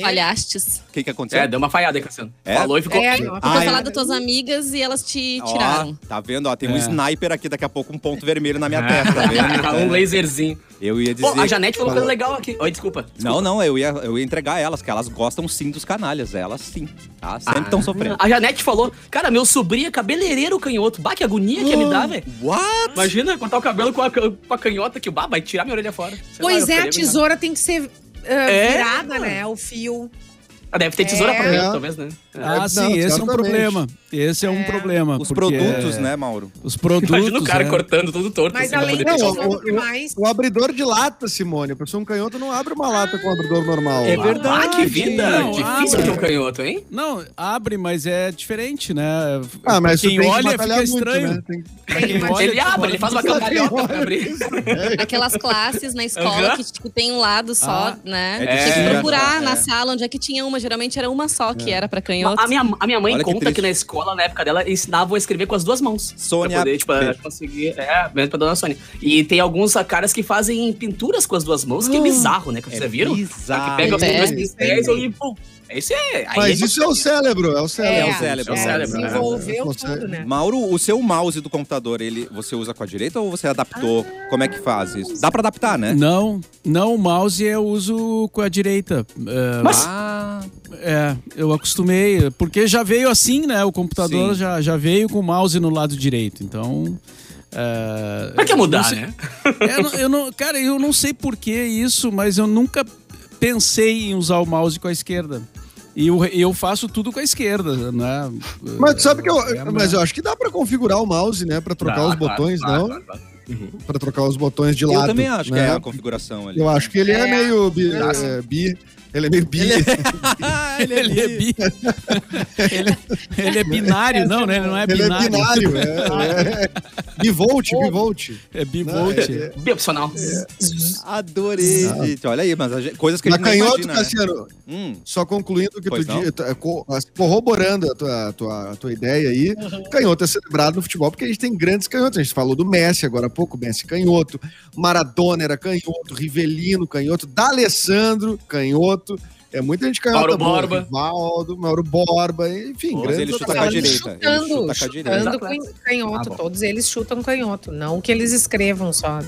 S5: Falhastes.
S1: O que, que aconteceu?
S2: É, deu uma falhada aí, Cassiano.
S1: É?
S2: Falou e ficou.
S3: É,
S5: foi
S1: Ai.
S5: falar das tuas amigas e elas te
S1: Ó,
S5: tiraram.
S1: tá vendo? Ó, tem um
S4: É.
S1: sniper aqui, daqui a pouco um ponto vermelho na minha testa, tá vendo?
S2: um laserzinho.
S1: Eu ia dizer.
S2: Pô, a Janete falou coisa legal aqui. Oi, desculpa.
S1: Não, não, eu ia, eu ia entregar elas, que elas gostam sim dos canalhas. Elas sim, tá? Sempre estão sofrendo.
S2: A Janete falou, cara, meu sobrinho é cabeleireiro canhoto. Bah, que agonia que ia me dar, velho.
S1: What?
S2: Imagina cortar o cabelo com a, com a canhota que bah, vai tirar minha orelha fora. Sei lá,
S3: Pois
S2: eu
S3: é, a
S2: ficaria
S3: tesoura tem que ser ah,
S2: É?
S3: virada, né? O fio.
S2: Ah, deve ter tesoura
S3: É.
S2: pra canhoto, talvez, né?
S4: Ah,
S6: Não,
S4: sim, esse é um problema. Esse é um problema.
S1: Os produtos,
S4: é-
S1: né, Mauro?
S4: Os produtos.
S2: Imagina o cara
S4: é.
S2: cortando tudo torto.
S3: Mas
S2: assim,
S3: além
S2: pegar
S6: Não,
S2: o-
S3: o mais?
S6: O abridor de lata, Simone. A pessoa um canhoto não abre uma lata com um abridor normal.
S4: É verdade.
S2: Ah, que vida!
S4: Não,
S2: Difícil
S4: abre.
S2: ter um canhoto, hein?
S4: Não, abre, mas é diferente, né?
S6: Ah, mas
S4: quem
S6: tu tem que
S4: olha fica
S6: muito,
S4: estranho.
S6: né?
S4: Quem olha,
S2: Ele abre, ele faz uma cambalhota pra abrir.
S5: Aquelas classes na escola que tipo, tem um lado só,
S4: Ah,
S5: né?
S1: é
S5: Tem que procurar
S1: é.
S5: na sala onde é que tinha uma. Geralmente era uma só que era pra canhotos.
S2: A minha, a minha mãe
S1: Olha que
S2: conta
S1: triste.
S2: que na escola, na época dela, ensinavam a escrever com as duas mãos.
S1: Sônia,
S2: Pra poder, tipo, conseguir. É, mesmo pra dona Sônia. E tem alguns caras que fazem pinturas com as duas mãos, que é bizarro, né? Que vocês já viram?
S1: bizarro.
S2: Que pega os
S5: É.
S2: dois pincéis e pum. Esse é. aí
S6: Mas
S2: é
S6: isso é o cérebro, é o cérebro.
S1: o cérebro,
S3: É,
S1: é o cérebro, né?
S3: desenvolveu
S6: Consegue.
S3: tudo, né?
S1: Mauro, o seu mouse do computador, ele você usa com a direita ou você adaptou? Como é que faz isso? Dá pra adaptar, né?
S4: Não, não, o mouse eu uso com a direita. É,
S2: Mas-
S1: Ah,
S4: É, eu acostumei, porque já veio assim, né? O computador
S1: Sim.
S4: já, já veio com o mouse no lado direito, então. É,
S2: Pra que
S4: não
S2: mudar,
S4: sei-
S2: né?
S4: É, eu não- eu não, cara, eu não sei por que isso, mas eu nunca pensei em usar o mouse com a esquerda. E eu, eu faço tudo com a esquerda, né?
S6: Mas sabe que eu,
S4: É,
S6: mas eu acho que dá pra configurar o mouse, né? Pra trocar
S2: Dá,
S6: os botões,
S2: claro,
S6: não?
S2: claro, claro.
S6: Pra trocar os botões de lado.
S1: eu também acho que
S6: né?
S1: é a configuração ali.
S6: Eu acho que ele é,
S3: É.
S6: meio bi,
S2: Dá.
S6: é, bi. Ele é meio bi.
S1: Ah,
S4: Ele é, bi... ele, ele é binário, não, né? Ele não é
S6: Ele é
S4: binário.
S6: binário. É, é. Bivolt, bivolt.
S4: É bivolt.
S6: Não, é-
S2: Bem opcional.
S1: Adorei, gente. Olha aí, mas a gente- coisas que a
S6: Mas
S1: gente não
S6: canhoto,
S1: imagina, né?
S6: Cassiano,
S1: Hum,
S6: só concluindo o que
S1: Pois
S6: tu
S1: não?
S6: é, co- corroborando a tua, a tua, a tua ideia aí, canhoto é celebrado no futebol porque a gente tem grandes canhotos. A gente falou do Messi agora há pouco, Messi canhoto, Maradona era canhoto, Rivelino canhoto, D'Alessandro canhoto. É muita gente canhota
S2: Mauro Borba.
S6: Rivaldo, Mauro Borba, enfim,
S1: Mas
S6: grandes
S1: ele chuta com a direita. Ele
S3: Chutando,
S1: chuta com a
S3: chutando canhoto.
S2: Ah.
S3: Todos eles chutam canhoto. Não que eles escrevam só.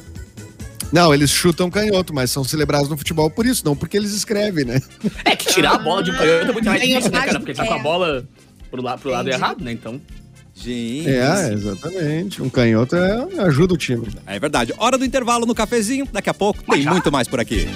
S6: Não, eles chutam canhoto, mas são celebrados no futebol por isso, não porque eles escrevem, né?
S2: É que tirar a bola de um canhoto é muito mais difícil, né, cara? Porque ele tá com a
S3: É.
S2: bola pro, la pro lado errado, né? Então.
S1: Gente.
S6: É, exatamente. Um canhoto é, ajuda o time.
S1: É verdade. Hora do intervalo no cafezinho. Daqui a pouco tem
S2: já.
S1: muito mais por aqui.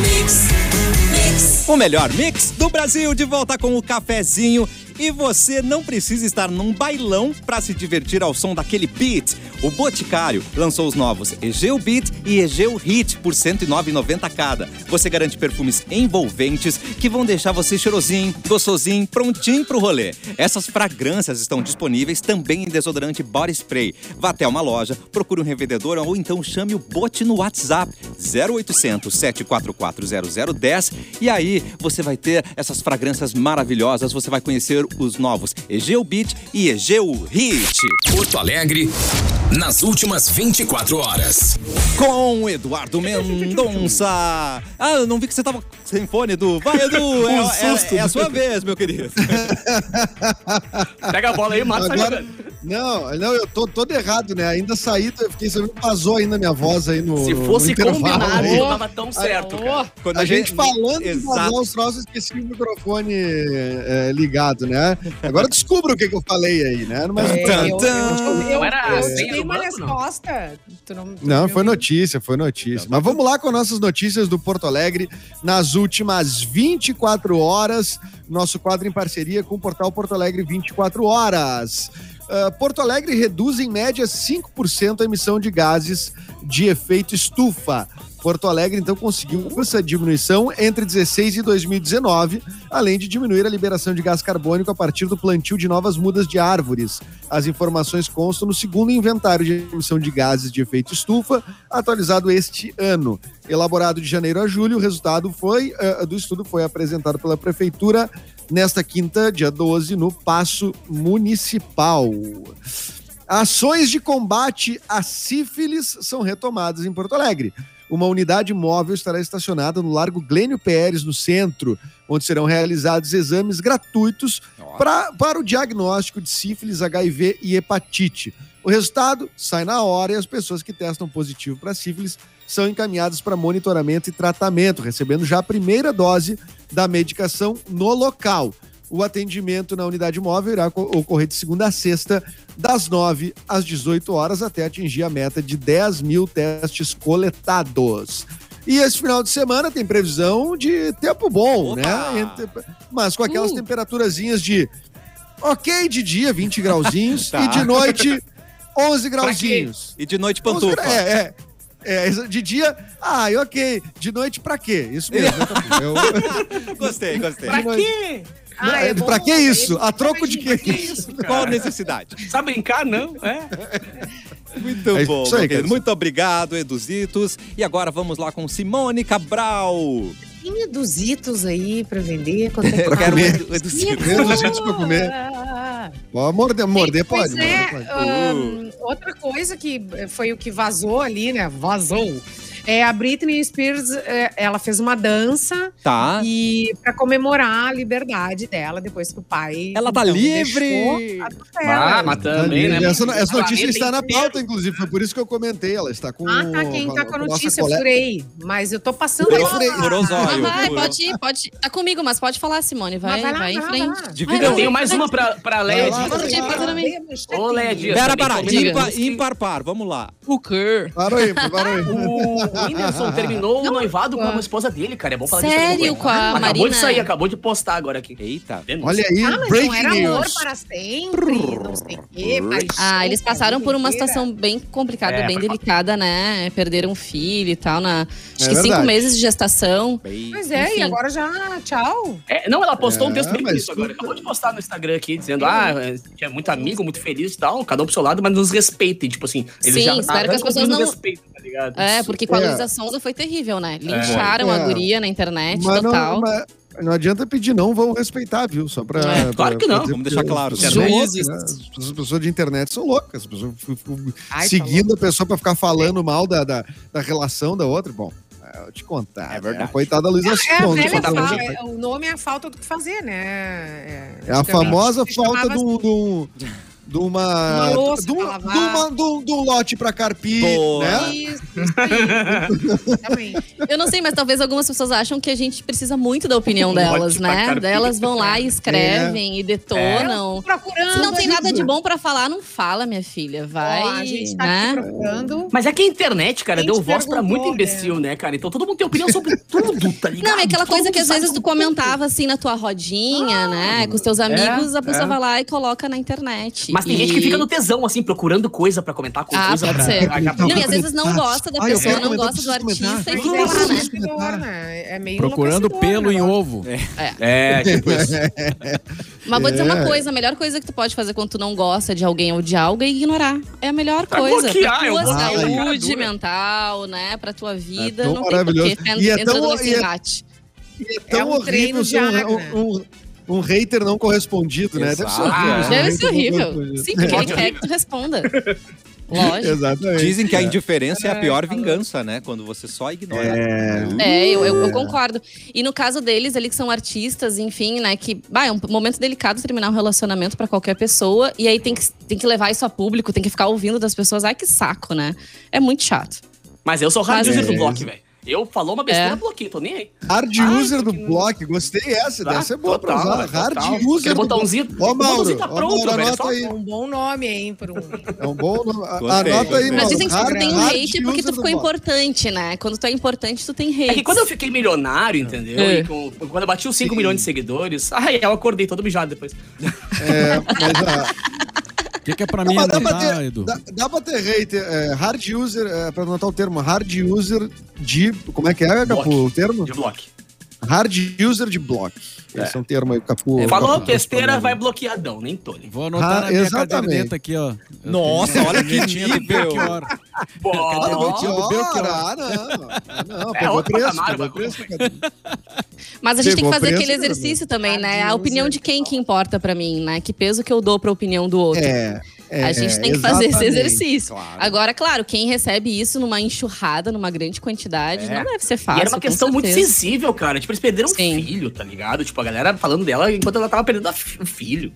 S7: Mix.
S1: O melhor mix do Brasil de volta com o cafezinho. E você não precisa estar num bailão para se divertir ao som daquele beat. O Boticário lançou os novos Egeu Beat e Egeu Hit por R$ 109,90 cada. Você garante perfumes envolventes que vão deixar você cheirosinho, gostosinho, prontinho pro rolê. Essas fragrâncias estão disponíveis também em desodorante Body Spray. Vá até uma loja, procure um revendedor ou então chame o Bote no WhatsApp 0800 744 0010 e aí você vai ter essas fragrâncias maravilhosas, você vai conhecer os novos Egeu Beat e Egeu Hit.
S7: Porto Alegre, nas últimas 24 horas.
S1: Com Eduardo Mendonça. Ah, eu não vi que você tava sem fone, Edu. Vai, Edu. É,
S2: Um
S1: é-
S2: susto.
S1: é a sua vez, meu querido.
S2: Pega a bola aí, mata
S6: Agora-. Não, não, eu tô todo errado, né? Ainda saí, eu fiquei sabendo que vazou ainda minha voz aí no.
S2: Se
S6: no
S2: fosse
S6: intervalo.
S2: combinado,
S6: aí.
S2: não tava tão certo, cara.
S1: Quando
S6: A gente falando de
S1: Exato.
S6: vazar os troços, esqueci o microfone é, ligado, né? Agora descubra o que, que eu falei aí, né? Mas,
S3: É,
S1: Tan,
S3: eu, eu, eu,
S2: Não era
S3: eu
S2: a
S3: dei uma resposta. Não,
S6: Não, foi notícia, foi notícia. Mas vamos lá com nossas notícias do Porto Alegre nas últimas 24 horas. Nosso quadro em parceria com o portal Porto Alegre 24 Horas. Ah, Porto Alegre reduz em média 5% a emissão de gases de efeito estufa. Porto Alegre, então, conseguiu essa diminuição entre 16 e 2019, além de diminuir a liberação de gás carbônico a partir do plantio de novas mudas de árvores. As informações constam no segundo inventário de emissão de gases de efeito estufa, atualizado este ano. Elaborado de janeiro a julho, o resultado foi, eh, do estudo foi apresentado pela Prefeitura nesta quinta, dia 12, no Paço Municipal. Ações de combate à sífilis são retomadas em Porto Alegre. Uma unidade móvel estará estacionada no Largo Glênio Pérez, no centro, onde serão realizados exames gratuitos pra, para o diagnóstico de sífilis, HIV e hepatite. O resultado sai na hora e as pessoas que testam positivo para sífilis são encaminhadas para monitoramento e tratamento, recebendo já a primeira dose da medicação no local. O atendimento na unidade móvel irá co- ocorrer de segunda a sexta, das 9 às 18 horas, até atingir a meta de 10 mil testes coletados. E esse final de semana tem previsão de tempo bom,
S1: Opa!
S6: né? Entre- Mas com aquelas
S5: Uh.
S6: temperaturazinhas de ok de dia, 20 grauzinhos,
S1: Tá.
S6: e de noite, 11 grauzinhos.
S1: E de noite
S6: 11
S1: pantufa.
S6: gra- É, é. É, de dia, ah, ok. De noite, pra quê? Isso mesmo. né? Eu-
S1: Gostei, gostei.
S6: Pra
S2: quê?
S3: Ah, é
S6: pra
S3: bom,
S6: que isso?
S3: é
S6: A troco de
S3: pra
S6: quê?
S3: isso, cara.
S1: Qual a necessidade?
S2: Sabe brincar, não? É.
S1: Muito
S6: É
S1: bom,
S6: aí.
S1: Muito obrigado, Eduzitos. E agora vamos lá com Simone Cabral.
S3: Tem eduzitos aí pra vender? Quanto é que
S1: Eu quero um Eduzitos.
S6: Dos vídeos pra comer.
S3: Ah,
S6: Pode morder, morder
S3: Pois
S6: pode.
S3: é,
S6: morder pode.
S3: ahn, outra coisa que foi o que vazou ali, né? Vazou. É a Britney Spears, é, ela fez uma dança
S1: Tá.
S3: e para comemorar a liberdade dela depois que o pai
S1: Ela tá
S3: então,
S1: livre.
S2: Ah, mas também, né?
S6: Essa, essa notícia está na pauta, inclusive. Foi por isso que eu comentei. Ela está com.
S3: Ah, tá. Quem tá com a notícia, eu furei. Mas eu tô passando
S1: Furou-
S3: aí.
S1: furou os
S5: Ah,
S1: olhos.
S5: vai, pode ir, pode ir. Tá comigo, mas pode falar, Simone. Vai,
S3: vai lá,
S5: vai em
S3: vai lá,
S5: frente.
S3: vai lá.
S1: Divida
S2: Eu tenho mais uma pra, pra
S5: minha.
S2: Ô, Dias.
S1: Pera, para. Ímpar, par. Vamos lá.
S5: O quê?
S6: Parou aí, parou aí.
S2: O Whindersson terminou o noivado com a esposa dele, cara. É bom falar disso.
S5: Sério?
S2: também.
S5: Com a
S2: Acabou
S5: Marina?
S2: de sair, acabou de postar agora aqui.
S1: Eita.
S2: Denúncia.
S6: Olha aí,
S3: Ah, mas
S6: breaking
S3: não era amor
S6: news.
S3: para sempre, não sei o quê.
S5: Ah, eles passaram por uma situação bem complicada,
S2: É,
S5: bem delicada, né? Perderam um filho e tal, na, acho
S6: É
S5: que cinco meses de gestação.
S1: Bem.
S3: Pois é,
S5: Enfim.
S3: e agora já, tchau.
S2: É, não, ela postou um
S6: É,
S2: texto bem
S6: mas
S2: bonito agora. Acabou de postar no Instagram aqui, dizendo: ah, é muito amigo, muito feliz e tal, cada um pro seu lado, mas nos respeitem. Tipo assim, eles
S5: Sim,
S2: já
S5: espero que as pessoas
S2: nos
S5: não-
S2: respeitem, tá ligado?
S5: É, porque com a
S6: É.
S5: Luísa Sonza foi terrível, né? Lincharam
S6: É.
S5: a guria na internet,
S6: Mas não,
S5: total.
S6: mas não adianta pedir, não vão respeitar, viu? Só pra.
S5: É,
S6: pra-
S2: claro que não.
S6: pra
S1: Vamos deixar claro.
S6: Loucas, né? As pessoas de internet são loucas. As pessoas ficam-
S3: tá
S6: seguindo a pessoa pra ficar falando mal da, da, da relação da outra. Bom, é, eu te contar.
S1: É verdade.
S6: né? Coitada da Luísa
S3: É
S6: Sonza. de-
S3: é, O nome é a falta do que fazer, né?
S6: É a famosa falta um.
S3: assim.
S6: De um uma.
S3: Uma louça
S6: de, um,
S3: pra lavar.
S6: de uma- de um- de um lote pra carpir,
S1: Boa.
S6: né?
S3: Isso, isso.
S5: Eu não sei, mas talvez algumas pessoas acham que a gente precisa muito da opinião delas,
S2: Ótimo pra
S5: né?
S2: carpir.
S5: Daí elas vão lá e escrevem e detonam.
S3: Procurando.
S5: Se não tem nada de bom pra falar, não fala, minha filha. Vai,
S3: Ó, a gente tá
S5: né?
S3: aqui procurando.
S2: Mas é que a internet, cara, deu voz pra muito imbecil, né, cara? Então todo mundo tem opinião sobre tudo, tá ligado?
S5: Não, é aquela
S2: Todo
S5: coisa que às vezes tu comentava assim na tua rodinha, né? Com os teus amigos, a pessoa
S6: é.
S5: vai lá e coloca na internet.
S2: Mas tem
S5: E-
S2: gente que fica no tesão, assim, procurando coisa pra comentar, com
S5: Ah,
S2: coisa
S5: pode
S2: pra...
S5: ser.
S2: pra-
S5: Não, e às vezes não gosta da
S6: Ah,
S5: pessoa, não
S6: comentar,
S5: gosta do artista e fica
S3: é
S5: lá, né?
S3: enlouquecedor, né? É meio
S4: Procurando pelo em ovo.
S2: É, tipo isso.
S5: Mas vou dizer
S6: É.
S5: uma coisa, a melhor coisa que tu pode fazer quando tu não gosta de alguém ou de algo é ignorar. É a melhor
S2: Pra
S5: coisa.
S2: bloquear,
S5: pra tua saúde mental, né? Pra tua vida.
S6: tão
S5: não tem
S6: maravilhoso.
S5: porquê.
S6: E é
S5: Entrando
S6: tão-
S5: nesse
S6: e é-
S5: embate.
S6: E é tão
S3: É um treino
S6: horrível ser um, um, um, hater não correspondido, né? Deve ser horrível.
S2: Ah,
S5: Deve ser horrível. Sim, porque
S2: Pode
S5: quer
S2: horrível.
S5: que tu responda. Lógico.
S6: Exatamente.
S1: Dizem que a indiferença é a pior vingança, né? Quando você só ignora.
S6: É.
S5: É, eu, eu, eu concordo. E no caso deles, ali que são artistas, enfim, né? Que bah, é um momento delicado terminar um relacionamento pra qualquer pessoa. E aí tem que, tem que levar isso a público, tem que ficar ouvindo das pessoas. Ai, que saco, né? É muito chato.
S2: Mas eu sou
S5: Mas-
S2: user
S6: É.
S2: do bloco, velho. Eu falou uma besteira,
S5: É.
S2: bloqueei, tô nem aí.
S6: Hard
S2: Ah,
S6: user do
S2: que-
S6: block, gostei essa, deve
S2: Ah,
S6: ser boa pra
S2: total,
S6: usar. Hard
S2: total.
S6: user
S2: Aquele
S6: do
S2: botãozinho-
S6: block.
S2: o
S6: Ó, Mauro,
S2: botãozinho tá
S6: ó,
S2: pronto,
S6: Mauro,
S2: velho, é só-
S6: aí.
S3: É um bom nome, hein? Um...
S6: É um bom nome. A-
S1: Gostei,
S6: Anota aí,
S1: gostei.
S5: Mas
S6: Mauro.
S5: dizem que tu tem
S6: hard
S5: hate é porque tu ficou importante, né? Quando tu é importante, tu tem hate.
S2: É que quando eu fiquei milionário, entendeu?
S5: É.
S2: E com- quando eu bati os 5
S6: Sim.
S2: milhões de seguidores, ai, eu acordei todo mijado depois.
S6: É, mas a,
S4: que, que é pra
S6: Dá,
S4: mim
S6: pra- dá pra
S4: anotar,
S6: ter,
S4: Edu?
S6: dá, dá pra ter hater, é, hard user, é, pra anotar o termo, hard user de. Como é que é, Capu,
S2: Block.
S6: o termo?
S2: De bloco.
S6: Hard user de block. Esse é um termo aí, Capu.
S2: Falou
S6: Capu
S2: besteira, vai bloqueadão, nem tô.
S4: Vou anotar
S6: Ah,
S4: na minha
S6: exatamente.
S4: caderneta aqui, ó. Eu
S1: Nossa, olha que nível.
S2: Bora.
S4: Belchior?
S6: Ah, não. Ah, não.
S2: É
S6: Pegou preço, pegou preço. cara.
S5: Mas a gente
S6: Pegou
S5: tem que fazer
S6: preço,
S5: aquele exercício também, né? A opinião de quem que importa pra mim, né? Que peso que eu dou pra opinião do outro.
S6: É, é,
S5: a gente tem que fazer esse exercício.
S1: Claro.
S5: Agora, claro, quem recebe isso numa enxurrada, numa grande quantidade,
S2: É.
S5: não deve ser
S2: E
S5: fácil.
S2: era uma questão muito sensível, cara. Tipo, eles perderam
S5: Sim.
S2: um filho, tá ligado? Tipo, a galera falando dela enquanto ela tava perdendo o filho.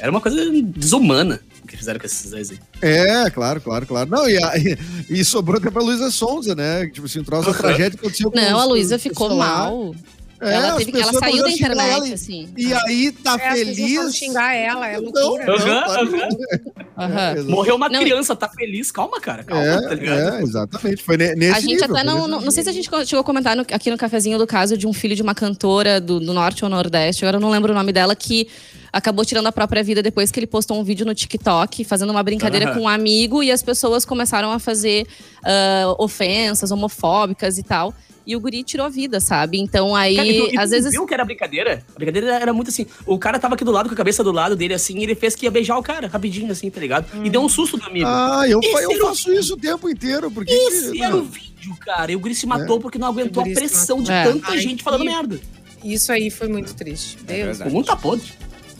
S2: Era uma coisa desumana o que fizeram com esses dois aí.
S6: É, claro, claro, claro. Não, e, a- e, e sobrou até pra Luísa Sonza, né? Tipo assim, um troço, a tragédia que aconteceu com
S5: Não,
S6: os-
S5: a Luísa ficou mal.
S6: É,
S5: ela, teve, que- ela saiu da internet,
S6: ela
S5: assim.
S6: E aí tá
S3: É,
S6: feliz.
S3: xingar ela, é
S6: Não,
S3: loucura.
S6: não, não. É,
S2: Morreu uma
S5: Não,
S2: criança, tá feliz. Calma, cara. Calma, tá
S6: É,
S2: ligado?
S6: é, exatamente. Foi ne- nesse
S5: A gente
S6: nível,
S5: até não, não. Sei se a gente chegou a comentar no- aqui no cafezinho do caso de um filho de uma cantora do, do norte ou nordeste, agora eu não lembro o nome dela, que acabou tirando a própria vida depois que ele postou um vídeo no TikTok fazendo uma brincadeira
S2: Aham.
S5: com um amigo e as pessoas começaram a fazer ah, ofensas homofóbicas e tal. E o guri tirou a vida, sabe? Então aí,
S2: Cara, e tu- e tu
S5: às vezes.
S2: viu que era brincadeira? A brincadeira era muito assim. O cara tava aqui do lado, com a cabeça do lado dele, assim, e ele fez que ia beijar o cara, rapidinho, assim, tá ligado? E deu um susto do amigo.
S6: Ah, eu,
S2: Esse
S6: eu
S2: era o-
S6: faço isso o tempo inteiro. Porque
S2: Esse
S6: que-
S2: era o vídeo, cara. E o Guri se matou porque não aguentou a pressão de.
S5: É.
S2: tanta
S3: Ai,
S2: gente falando
S3: que-
S2: merda.
S3: Isso aí foi muito triste. Deus.
S2: O mundo tá podre.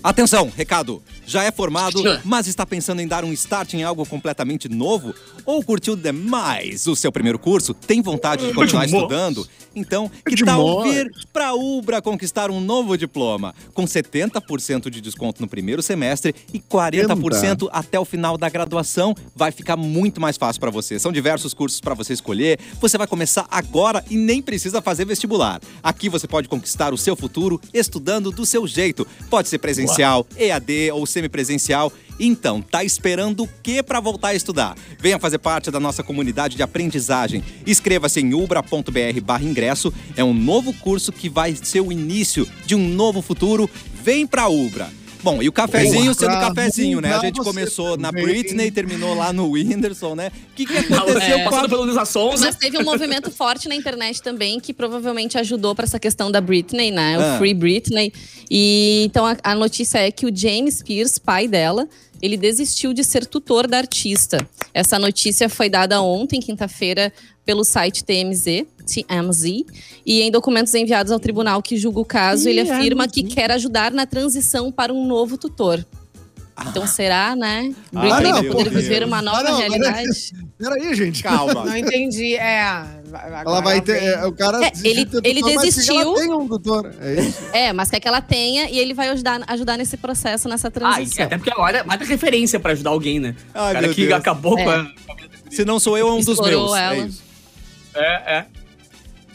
S1: Atenção, recado. Já é formado, mas está pensando em dar um start em algo completamente novo? Ou curtiu demais o seu primeiro curso? Tem vontade de continuar
S2: Demais.
S1: estudando? Então, que
S6: Demais.
S1: tal vir para a Ubra conquistar um novo diploma? Com 70% de desconto no primeiro semestre e 40% até o final da graduação, vai ficar muito mais fácil para você. São diversos cursos para você escolher. Você vai começar agora e nem precisa fazer vestibular. Aqui você pode conquistar o seu futuro estudando do seu jeito. Pode ser presencial, EAD ou semipresencial. Então, tá esperando o que para voltar a estudar? Venha fazer parte da nossa comunidade de aprendizagem. Inscreva-se em ubra.br barra ingresso. É um novo curso que vai ser o início de um novo futuro. Vem pra Ubra. Bom, e o cafezinho
S6: Boa.
S1: sendo
S6: Pra
S1: cafezinho, né? A gente começou na. Britney e terminou lá no Whindersson, né? O que, que aconteceu
S2: é,
S1: com a
S2: passando pelo Luísa Sonza.
S5: Mas teve um movimento forte na internet também que provavelmente ajudou para essa questão da Britney, né? O
S1: Ah.
S5: Free Britney. E então a, a notícia é que o James Pierce, pai dela, ele desistiu de ser tutor da artista. Essa notícia foi dada ontem, quinta-feira, pelo site TMZ, TMZ, e em documentos enviados ao tribunal que julga o caso, ele afirma que quer ajudar na transição para um novo tutor. Então será, né?
S1: Ah,
S5: Britney vai poder viver uma nova
S6: Ah, não, mas-
S5: realidade?
S6: Peraí, gente.
S1: Calma.
S3: Não entendi. É.
S6: Ela vai ter. é, o cara
S5: É, ele- ele
S6: doutor, que
S5: desistiu.
S6: Ela tem um. É isso.
S5: É, mas quer que ela tenha e ele vai ajudar, ajudar nesse processo, nessa
S2: Ah,
S5: transição.
S2: até porque agora ter referência pra ajudar alguém, né?
S1: Ai,
S2: o cara que
S1: Deus.
S2: acabou
S5: É.
S2: com a.
S1: Se não sou eu, é um dos
S5: Explorou
S1: meus. É
S5: ela.
S1: isso.
S2: É, é.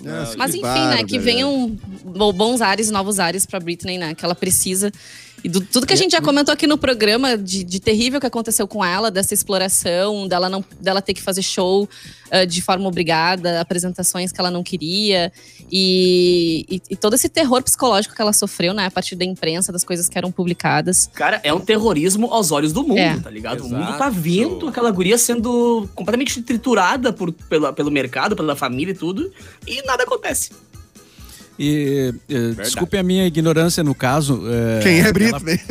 S6: Nossa,
S5: Mas enfim, né? Que venham bo- bons ares, novos ares pra Britney, né? Que ela precisa. E do- tudo que a gente já comentou aqui no programa de, de terrível que aconteceu com ela, dessa exploração, dela não dela ter que fazer show ah, de forma obrigada, apresentações que ela não queria. E, e- e todo esse terror psicológico que ela sofreu, né? A partir da imprensa, das coisas que eram publicadas.
S2: Cara, é um terrorismo aos olhos do mundo,
S5: É.
S2: tá ligado? O
S1: Exato.
S2: mundo tá vendo aquela guria sendo completamente triturada por, pela, pelo mercado, pela família e tudo, e nada acontece.
S4: E, eh, desculpe a minha ignorância no caso. eh,
S6: Quem é
S4: ela-
S6: Britney?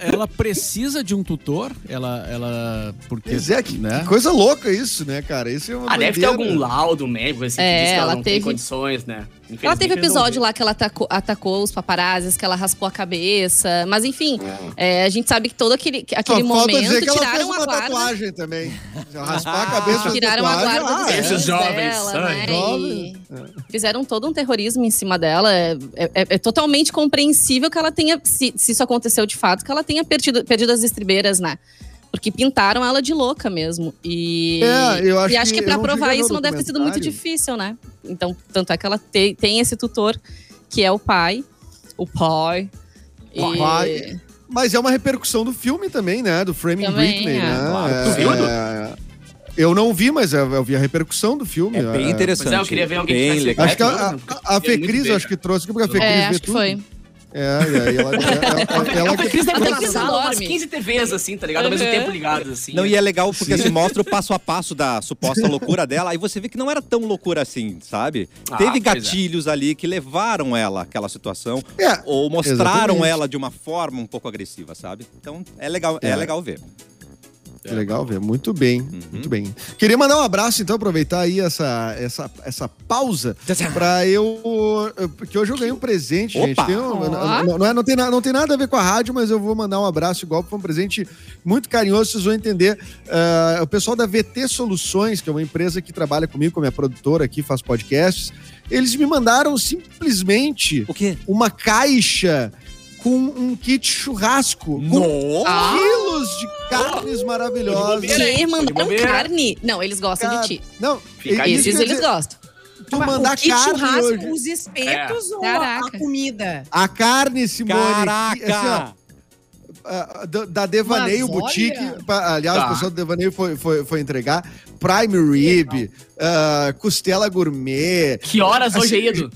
S4: Ela, ela precisa de um tutor? Ela. ela porque,
S6: Pois é, que,
S4: né?
S6: que coisa louca isso, né, cara? Isso é uma
S2: Ah, deve ter algum laudo médico, assim,
S5: É,
S2: que diz que ela,
S5: ela
S2: não tem
S5: teve-
S2: condições, né?
S5: Ela teve episódio lá que ela atacou, atacou os paparazzis, que ela raspou a cabeça. Mas enfim, é, a gente sabe que todo aquele,
S6: Só
S5: aquele
S6: falta
S5: momento
S6: dizer que ela fez
S5: tiraram a
S6: uma
S5: guarda.
S6: tatuagem também. Raspar a cabeça fez
S5: Tiraram a
S6: tatuagem,
S5: guarda
S6: ah,
S5: dos
S6: é.
S2: Esses jovens
S5: dela, né?
S6: jovens.
S5: E fizeram todo um terrorismo em cima dela. É, é- é totalmente compreensível que ela tenha, se, se isso aconteceu de fato, que ela tenha perdido, perdido as estribeiras, né? Porque pintaram ela de louca mesmo. E,
S6: É, eu acho
S5: e acho
S6: que
S5: que,
S6: vi
S5: provar isso não deve ter sido muito difícil, né? Então, tanto é que ela te- tem esse tutor, que é o pai. O pai.
S6: O pai. Mas é uma repercussão do filme também, né? Do Framing
S5: Também,
S6: Britney,
S5: é.
S6: né?
S2: Claro.
S6: É,
S2: Tu viu, Edu?
S6: é, eu não vi, mas eu, vi a repercussão do filme.
S1: É bem interessante.
S2: Pois é, eu queria ver alguém que
S1: bem
S2: tivesse-
S1: legal.
S6: Acho que a, a,
S2: Eu
S6: a
S2: muito
S6: Fecris, acho que trouxe aqui, porque a Fecris
S5: É,
S6: vê
S5: acho que
S6: tudo.
S5: foi.
S6: É, e aí ela, ela, ela, ela
S2: Cris deve ter na sala umas
S5: dorme.
S2: 15 TVs, assim, tá ligado? Ao mesmo tempo ligadas, assim.
S1: Não, e é legal porque assim, mostra o passo a passo da suposta loucura dela. Aí você vê que não era tão loucura assim, sabe?
S2: Ah,
S1: Teve
S2: é.
S1: gatilhos ali que levaram ela àquela situação.
S6: É,
S1: ou mostraram
S6: exatamente.
S1: ela de uma forma um pouco agressiva, sabe? Então é legal, é,
S6: É.
S1: legal ver.
S6: Que legal ver. Muito bem,
S1: Uhum.
S6: muito bem. Queria mandar um abraço, então, aproveitar aí essa, essa, essa pausa pra eu. Porque hoje eu ganhei um presente, gente.
S1: Opa!
S6: Tem um-
S3: Ó.
S6: não, não é- não tem, na- não tem nada a ver com a rádio, mas eu vou mandar um abraço igual, foi um presente muito carinhoso, vocês vão entender. Ah, o pessoal da VT Soluções, que é uma empresa que trabalha comigo, com a minha produtora aqui, faz podcasts, eles me mandaram simplesmente
S1: O quê?
S6: uma caixa com um kit churrasco. Com
S1: Nossa!
S3: Ah.
S6: quilos de carnes maravilhosas.
S5: Que mandaram carne? Não, eles gostam
S6: Cara,
S5: de ti.
S6: Não,
S2: Fica
S5: eles
S6: dizer,
S5: gostam.
S6: Tu
S3: Mas
S6: mandar carne
S3: churrasco,
S6: hoje.
S3: os espetos ou
S5: Caraca.
S3: a comida?
S6: A carne, Simone. que, assim, ó,
S1: Caraca!
S6: da, da Devaneio
S3: Mas
S6: Boutique. aliás,
S2: Tá.
S6: o pessoal do Devaneio foi, foi, foi entregar. Prime Rib, ah, costela gourmet.
S2: Que horas hoje aí, Edu?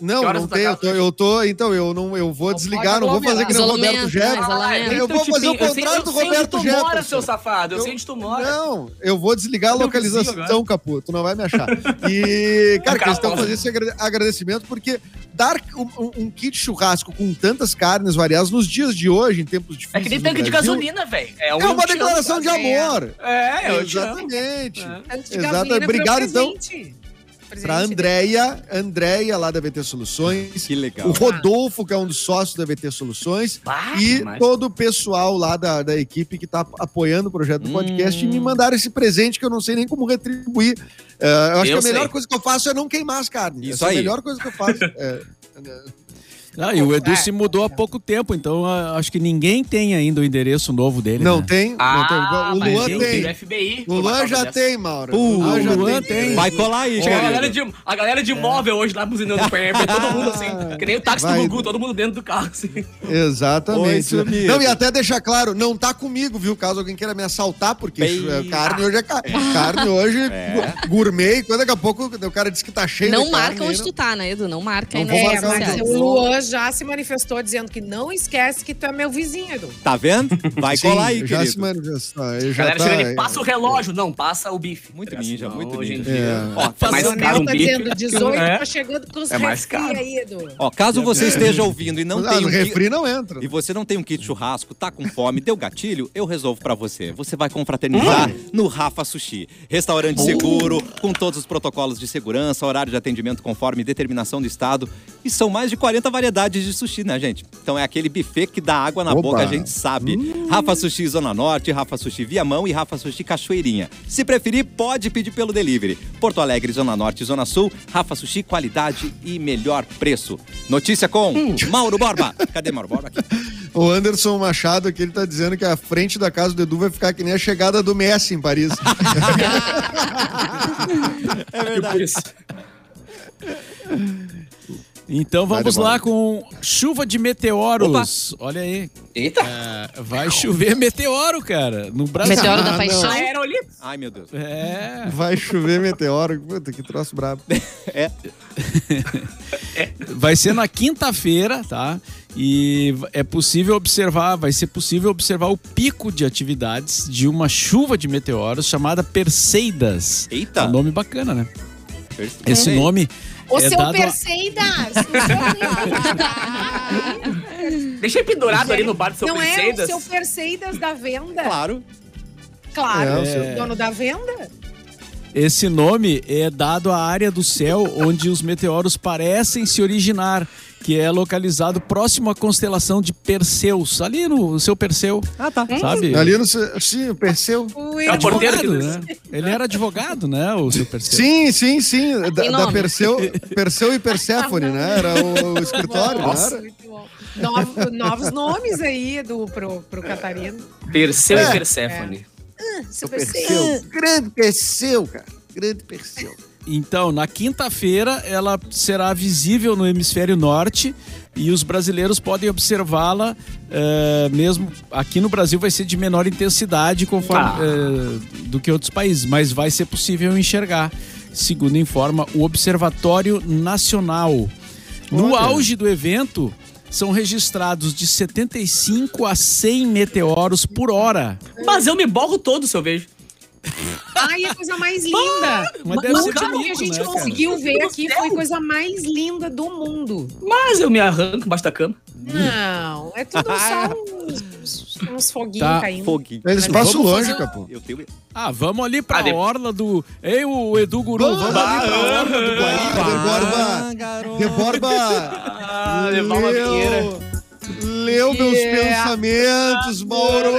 S6: Não, não tem. Eu tô, eu tô. Então, eu não eu vou
S3: Não
S6: desligar, não vou fazer que nem o. Roberto Jefferson.
S5: né? Isolamento.
S6: Eu vou fazer o contrário do
S2: eu sei onde
S6: Roberto
S2: tu mora,
S6: Jefferson.
S2: seu safado. Eu,
S6: Eu-
S2: sei onde tu mora.
S6: Não, eu vou desligar a localização, Capu. Tu não vai me achar. E, cara,
S2: Calma.
S6: questão fazer esse agra- agradecimento, porque dar um, um- kit churrasco com tantas carnes variadas nos dias de hoje, em tempos difíceis.
S2: É que nem tanque de gasolina, velho. É,
S6: É
S2: um
S6: uma
S2: te amo,
S6: declaração de
S3: é.
S6: amor.
S2: É, eu.
S6: Exatamente.
S2: É.
S6: Exato. Obrigado, então,
S3: presente.
S6: Pra Andréia, Andréia lá da VT Soluções.
S1: Que legal.
S6: O Rodolfo, que é um dos sócios da VT Soluções.
S2: Bah,
S6: E
S2: demais.
S6: todo o pessoal lá da, da equipe que tá apoiando o projeto do podcast e me mandaram esse presente que eu não sei nem como retribuir. É, eu acho
S2: Eu
S6: que a melhor
S2: sei.
S6: coisa que eu faço é não queimar as carnes.
S1: Isso
S6: Essa é
S1: aí.
S6: a melhor coisa que eu faço. É,
S4: Ah, e o Edu
S3: É.
S4: se mudou há pouco tempo, então ah, acho que ninguém tem ainda o endereço novo dele.
S6: não
S4: né?
S6: tem,
S2: Ah,
S6: não tem. O Luan
S2: tem.
S6: tem.
S2: do FBI.
S6: O Luan já
S2: tem.
S6: tem, Mauro.
S1: Pô,
S6: Luan já
S4: o Luan tem.
S1: Vai colar aí,
S2: Chega a galera, de, a galera de móvel hoje lá buzinando pé, pé, todo mundo assim, que nem o táxi
S6: Vai.
S2: do Gugu, todo mundo dentro do carro, assim.
S1: Oi,
S6: Exatamente.
S1: sumido.
S6: não, e até deixar claro, não tá comigo, viu? Caso alguém queira me assaltar, porque
S1: Bem-
S6: é, carne hoje é ca- carne hoje
S1: É.
S6: gu- gourmet, e quando daqui a pouco o cara disse que tá cheio
S5: Não
S6: de
S5: marca
S6: carne,
S5: onde
S6: aí
S5: tu tá, né, Edu? Não marca aí
S6: Não
S5: redes
S3: É, o Luan já se manifestou dizendo que não esquece que tu é meu vizinho, Edu.
S1: Tá vendo? Vai
S6: Sim,
S1: colar aí,
S6: já
S1: querido.
S6: se manifestou. ele Já
S2: galera
S6: tá,
S2: chega ali, passa o relógio. Não, passa o bife.
S1: Muito
S2: Parece
S1: ninja, muito
S2: hoje em
S1: ninja.
S2: dia.
S6: É.
S1: Ó,
S2: Tá mais
S3: o
S2: caro um
S3: tá
S2: bife.
S3: dizendo 18,
S2: É.
S3: tá chegando com os
S2: É mais
S3: refri
S2: caro.
S3: aí, Edu.
S1: Ó, caso você esteja ouvindo e não
S6: Ah,
S1: um
S6: refri não entra.
S1: e você não tem um kit churrasco, tá com fome, deu gatilho, eu resolvo pra você. Você vai confraternizar no Rafa Sushi. Restaurante seguro, com todos os protocolos de segurança, horário de atendimento conforme determinação do estado. E são mais de 40 variedades de sushi, né, gente? Então é aquele buffet que dá água na
S6: Opa.
S1: boca, a gente sabe. Rafa Sushi Zona Norte, Rafa Sushi Viamão e Rafa Sushi Cachoeirinha. Se preferir, pode pedir pelo delivery. Porto Alegre, Zona Norte e Zona Sul, Rafa Sushi, qualidade e melhor preço. Notícia com Mauro Borba. Cadê Mauro Borba? Aqui.
S6: O Anderson Machado aqui, ele tá dizendo que a frente da casa do Edu vai ficar que nem a chegada do Messi em Paris.
S1: É verdade.
S4: Então vamos lá com chuva de meteoros. Olha aí.
S2: Eita.
S4: É, vai chover meteoro, cara, no Brasil.
S5: Meteoro da
S6: Ah,
S5: Paixão.
S2: Aerolito.
S1: Ai, meu Deus.
S4: É.
S6: Vai chover meteoro. Puta, que troço brabo.
S4: Vai ser na quinta-feira, tá? E é possível observar, vai ser possível observar o pico de atividades de uma chuva de meteoros chamada Perseidas.
S1: Eita.
S4: É um nome bacana, né?
S1: Persei.
S4: Esse nome
S3: O
S4: é
S3: seu
S4: dado
S3: Perseidas!
S2: Deixei pendurado ali no bar do seu
S3: Não é o
S2: Perseidas.
S3: seu Perseidas da venda?
S1: Claro.
S3: Claro,
S6: É,
S3: o seu- dono da venda.
S4: Esse nome é dado à área do céu onde os meteoros parecem se originar, que é localizado próximo à constelação de Perseus, ali no seu Perseu.
S1: Ah, tá.
S4: Sabe?
S6: Ali no. Sim, o Perseu.
S3: O
S2: É o porteiro que
S4: Advogado, né? Ele era advogado, né, o seu Perseu?
S6: Sim, sim, sim. Da, da. Perseu, Perseu e Perséfone, né? Era o, o escritório,
S2: Nossa.
S6: não era?
S3: Muito bom. Novo- novos nomes aí do, pro, pro Catarino.
S2: Perseu
S6: É.
S2: e Perséfone.
S3: Seu
S6: O Perseu. Grande Perseu, cara. Grande Perseu.
S4: Então, na quinta-feira, ela será visível no hemisfério norte e os brasileiros podem observá-la, eh, mesmo aqui no Brasil vai ser de menor intensidade conforme
S2: Ah.
S4: eh, do que outros países, mas vai ser possível enxergar, segundo informa o Observatório Nacional. No
S6: Olha.
S4: auge do evento, são registrados de 75 a 100 meteoros por hora.
S2: Mas eu me borro todo se eu vejo.
S3: Ai, a coisa mais linda.
S4: Mas
S3: o que a gente
S4: né, cara?
S3: conseguiu ver
S2: Meu
S3: aqui
S2: Deus.
S3: foi a coisa mais linda do mundo.
S2: Mas eu me arranco embaixo da cama.
S3: Não, é tudo só um... Uns foguinhos
S4: Tá,
S3: caindo.
S1: Foguinho.
S6: Eles passam
S4: vamos
S6: longe,
S4: fazer-
S6: capô.
S1: Eu tenho...
S4: Ah, vamos ali pra
S2: Ah, de-
S4: orla do... Ei, o Edu Guru, vamos, ali pra orla do Guaíba.
S6: Deborba. Deborba,
S2: Ah, levar uma vinheira.
S6: Leu, meus
S3: Yeah.
S6: pensamentos, Mauro.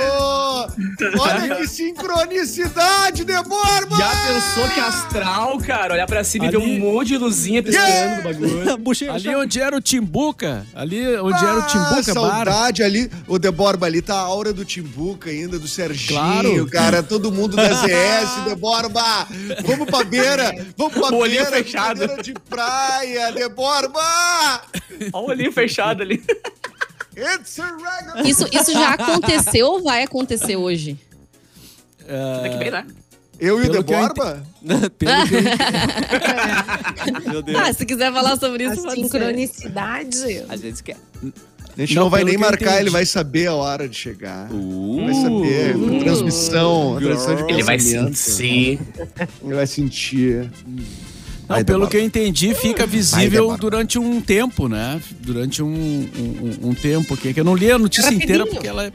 S6: Olha que sincronicidade, Deborba.
S2: Já pensou que astral, cara? Olhar pra cima e ver
S4: Ali-
S2: um monte de luzinha piscando no bagulho.
S4: Ali onde era o Timbuca, ali onde era o
S6: Ah,
S4: Timbuca Bar.
S6: saudade ali. O Deborba ali tá a aura do Timbuca ainda, do Serginho,
S4: Claro.
S6: cara. Todo mundo da ZS, Deborba. Vamos pra beira. Vamos pra
S2: O
S6: beira,
S2: fechado.
S6: beira de praia, Deborba.
S2: Olha o olhinho fechado ali.
S6: It's a regular.
S5: Isso, isso já aconteceu ou vai acontecer hoje?
S2: Daqui bem, né?
S6: Eu e o
S4: eu
S1: Meu Deus.
S5: Ah, se quiser falar sobre
S3: A
S5: isso, ser.
S3: sincronicidade.
S1: A gente quer.
S6: A gente não,
S4: Não,
S6: vai nem marcar, ele vai saber a hora de chegar.
S1: Uh,
S6: Vai saber. a transmissão, a transmissão de
S2: Ele vai sentir.
S6: Ele vai sentir.
S4: Não, pelo que eu entendi, fica visível durante um tempo, né? Durante um, um, um- tempo aqui, que eu não li a notícia
S3: Rapidinho.
S4: inteira porque ela é...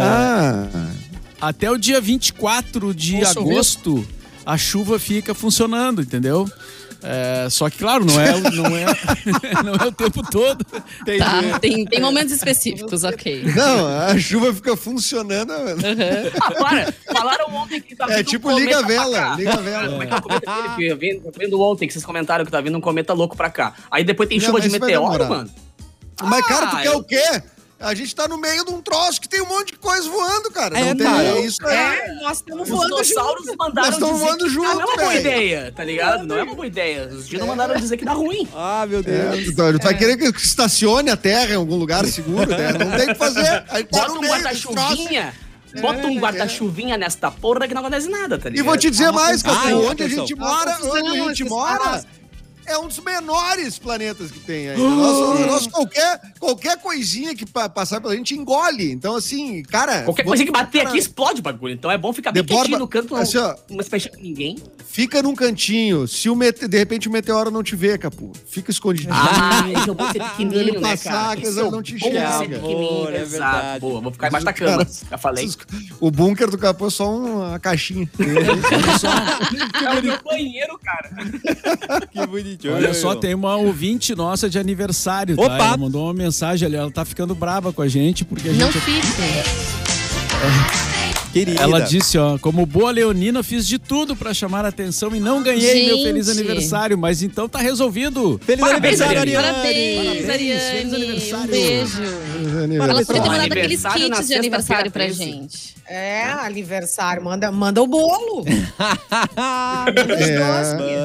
S6: Ah,
S4: Até o dia 24 de agosto, a chuva fica funcionando, entendeu? É, só que, claro, não é, o- não, é, não é o tempo todo.
S5: Tá, tem, tem momentos específicos, ok.
S6: não, a chuva fica funcionando.
S2: Ah, para! Falaram ontem que tá
S6: É
S2: vindo
S6: tipo
S2: um
S6: liga a vela, liga a vela.
S2: Como é que é o cometa aquele que eu vendo ontem que vocês comentaram que tá vindo um cometa louco pra cá. Aí depois tem
S6: Não,
S2: chuva de meteoro, mano.
S6: Mas, cara, tu
S2: Ah,
S6: quer
S2: eu-
S6: o quê? A gente tá no meio de um troço que tem um monte de coisa voando, cara.
S1: É,
S6: não tem,
S1: cara.
S6: é isso aí.
S3: É, nós estamos
S2: Os
S3: voando junto.
S2: dinossauros mandaram
S6: Nós tamo
S2: dizer
S6: voando
S2: que
S6: junto,
S2: não é uma boa ideia, tá ligado? Não é uma boa ideia. Os dinos mandaram dizer que dá ruim.
S1: Ah, meu
S6: É,
S1: Deus.
S6: tu, tá- tu vai querer que estacione a terra em algum lugar seguro, né? Não tem o que fazer. Aí tá
S2: Bota
S6: no
S2: um guarda-chuvinha. Bota um guarda-chuvinha nesta porra que não acontece nada, tá
S6: E
S2: ligado?
S6: vou te dizer mais,
S1: Ai,
S6: Capu, onde a gente mora,
S3: confusão,
S6: onde a gente mora. É um dos menores planetas que tem ainda. Nosso, nosso qualquer, qualquer coisinha que pa- passar pela gente engole. Então, assim, cara...
S2: Qualquer
S6: vou-
S2: coisa que bater
S6: cara,
S2: aqui explode o bagulho. Então é bom ficar bem
S6: Deborba-
S2: quietinho no canto, não,
S6: assim, ó.
S2: não se mexer com ninguém.
S6: Fica num cantinho. Se o mete- de repente o meteoro não te vê, Capu, fica escondidinho.
S2: Ah, esse é bom de ser pequenininho,
S6: Ele
S2: né,
S6: passar,
S2: cara?
S6: que
S2: Esse
S6: eles
S2: é
S6: não te
S1: Amor, é
S2: exato.
S1: verdade.
S2: Boa, vou ficar embaixo da cama.
S6: Cara,
S2: Já falei.
S6: O bunker do Capu é só uma caixinha.
S2: É o meu banheiro, cara.
S1: Que bonitinho.
S4: Olha só, tem uma ouvinte nossa de aniversário, tá?
S1: Opa!
S4: Ela mandou uma mensagem ali, ela tá ficando brava com a gente, porque a
S5: Não
S4: gente...
S5: fique.
S1: Querida.
S4: Ela disse, ó, como boa leonina, fiz de tudo pra chamar a atenção e não ganhei meu
S5: Gente.
S4: feliz aniversário, mas então tá resolvido.
S1: Feliz
S2: Parabéns,
S1: aniversário,
S2: Ariane.
S1: Ariane.
S5: Parabéns, Ariane.
S4: feliz aniversário.
S5: Um beijo. Ela podia ter mandado aqueles
S2: aniversário
S5: kits de aniversário pra
S2: sexta-feira
S5: gente.
S3: É, aniversário. Manda, manda o bolo. manda os
S6: É.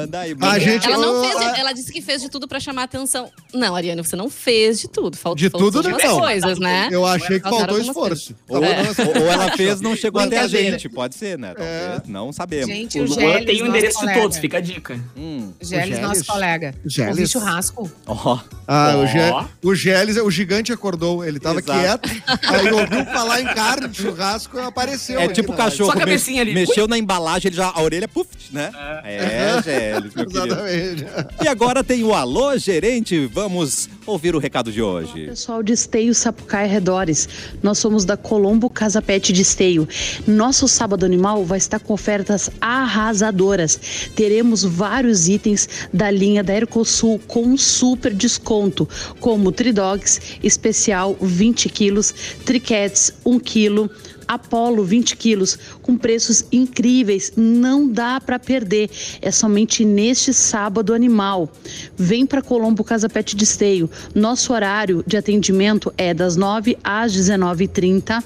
S1: Manda aí,
S6: A
S1: manda.
S6: gente-
S5: Ela não fez,
S6: a-
S5: ela disse que fez de tudo pra chamar a atenção. Não, Ariane, você não fez de tudo. Faltou
S6: De tudo,
S5: algumas
S6: não.
S5: coisas, né?
S6: Eu achei que faltou esforço.
S1: Ou,
S5: É.
S1: ou- ela fez não chegou até a gente, pode ser, né? Talvez, não sabemos.
S3: Gente,
S2: O
S3: o
S2: Luan
S3: Gélis,
S2: tem o endereço de
S3: colega.
S2: todos, fica a dica.
S1: Hum,
S3: Gélis,
S6: Gélis.
S3: nosso colega.
S6: O Gélis.
S3: Ouvi churrasco.
S1: ó.
S6: Ah,
S2: Ó.
S6: o, Gé, o Gélis, o gigante acordou. Ele tava
S1: Exato.
S6: quieto, aí ouviu falar em carne de churrasco e apareceu.
S1: É tipo
S6: na
S1: cachorro,
S2: Só a cabecinha ali.
S1: mexeu na embalagem, ele já, a orelha, puf, né? É, Gélis, meu querido.
S6: Exatamente.
S1: E agora tem o Alô Gerente, vamos ouvir o recado de hoje.
S8: Pessoal de Esteio, Sapucaí e Arredores, nós somos da Colombo Casa Pet de Esteio. Nosso Sábado Animal vai estar com ofertas arrasadoras. Teremos vários itens da linha da Ercosul com um super desconto, como Tridogs especial 20 quilos, Triquetes 1 quilo, Apollo 20 quilos, com preços incríveis, não dá para perder. É somente neste sábado animal. Vem para Colombo Casa Pet de Esteio. Nosso horário de atendimento é das 9 às 19h30.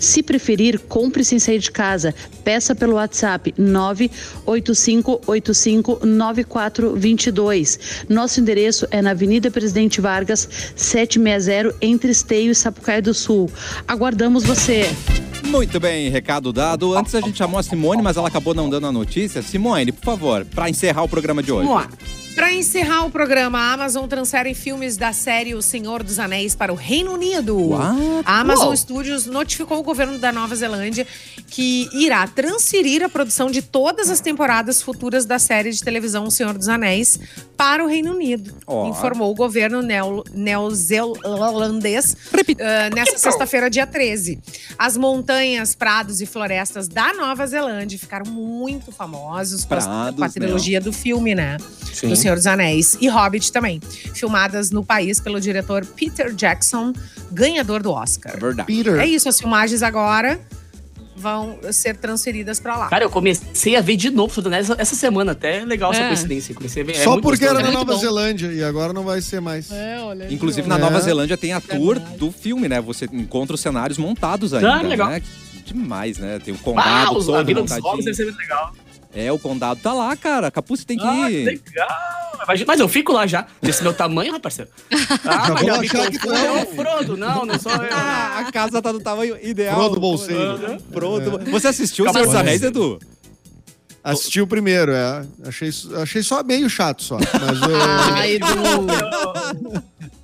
S8: Se preferir, compre sem sair de casa. Peça pelo WhatsApp 985859422. Nosso endereço é na Avenida Presidente Vargas, 760, entre Esteio e Sapucaí do Sul. Aguardamos você.
S1: Muito bem, recado dado. Antes a gente chamou a Simone, mas ela acabou não dando a notícia. Simone, por favor, para encerrar o programa de hoje.
S2: Vamos lá.
S3: Para encerrar o programa, a Amazon transfere filmes da série O Senhor dos Anéis para o Reino Unido.
S1: What?
S3: A Amazon. Studios notificou o governo da Nova Zelândia que irá transferir a produção de todas as temporadas futuras da série de televisão O Senhor dos Anéis para o Reino Unido,
S1: Ó.
S3: informou o governo neo- neozelandês ah, nessa sexta-feira, dia 13. As montanhas, prados e florestas da Nova Zelândia ficaram muito famosos com,
S1: Prados,
S3: com a trilogia do filme, né?
S2: Sim.
S3: Senhor dos Anéis e Hobbit também, filmadas no país pelo diretor Peter Jackson, ganhador do
S1: É
S3: Oscar.
S1: verdade.
S6: Peter.
S3: É isso, as filmagens agora vão ser transferidas pra lá.
S2: Cara, eu comecei a ver de novo tudo essa, essa semana. Até é legal essa
S5: É.
S2: coincidência. Comecei a ver. é
S6: Só
S2: muito
S6: porque
S2: gostoso.
S6: era na
S5: É
S6: Nova
S5: bom.
S6: Zelândia e agora não vai ser mais.
S1: Inclusive, na
S6: É.
S1: Nova Zelândia tem a tour do filme, né? Você encontra os cenários montados ainda,
S2: legal.
S1: né? Demais, né? Tem o
S2: Ah,
S1: condado
S2: os- a
S1: todo
S2: Vila dos
S1: montadinho.
S2: deve ser muito legal.
S1: É, o condado tá lá, cara. Capuce tem que
S2: Ah, que
S1: ir.
S2: legal. Mas, eu fico lá já. Desse meu tamanho, rapaz. parceiro. Ah, mas
S6: vou
S2: já me
S6: tu é
S2: É o Frodo. Não, não sou eu.
S1: Ah, a casa tá do tamanho ideal.
S6: Frodo Bolseiro.
S1: Frodo. Você assistiu o
S2: Calma
S1: Senhor dos. Anéis, Edu?
S6: Assisti o primeiro, é. Achei, achei só meio chato só. Mas eu-
S5: Ai, Edu.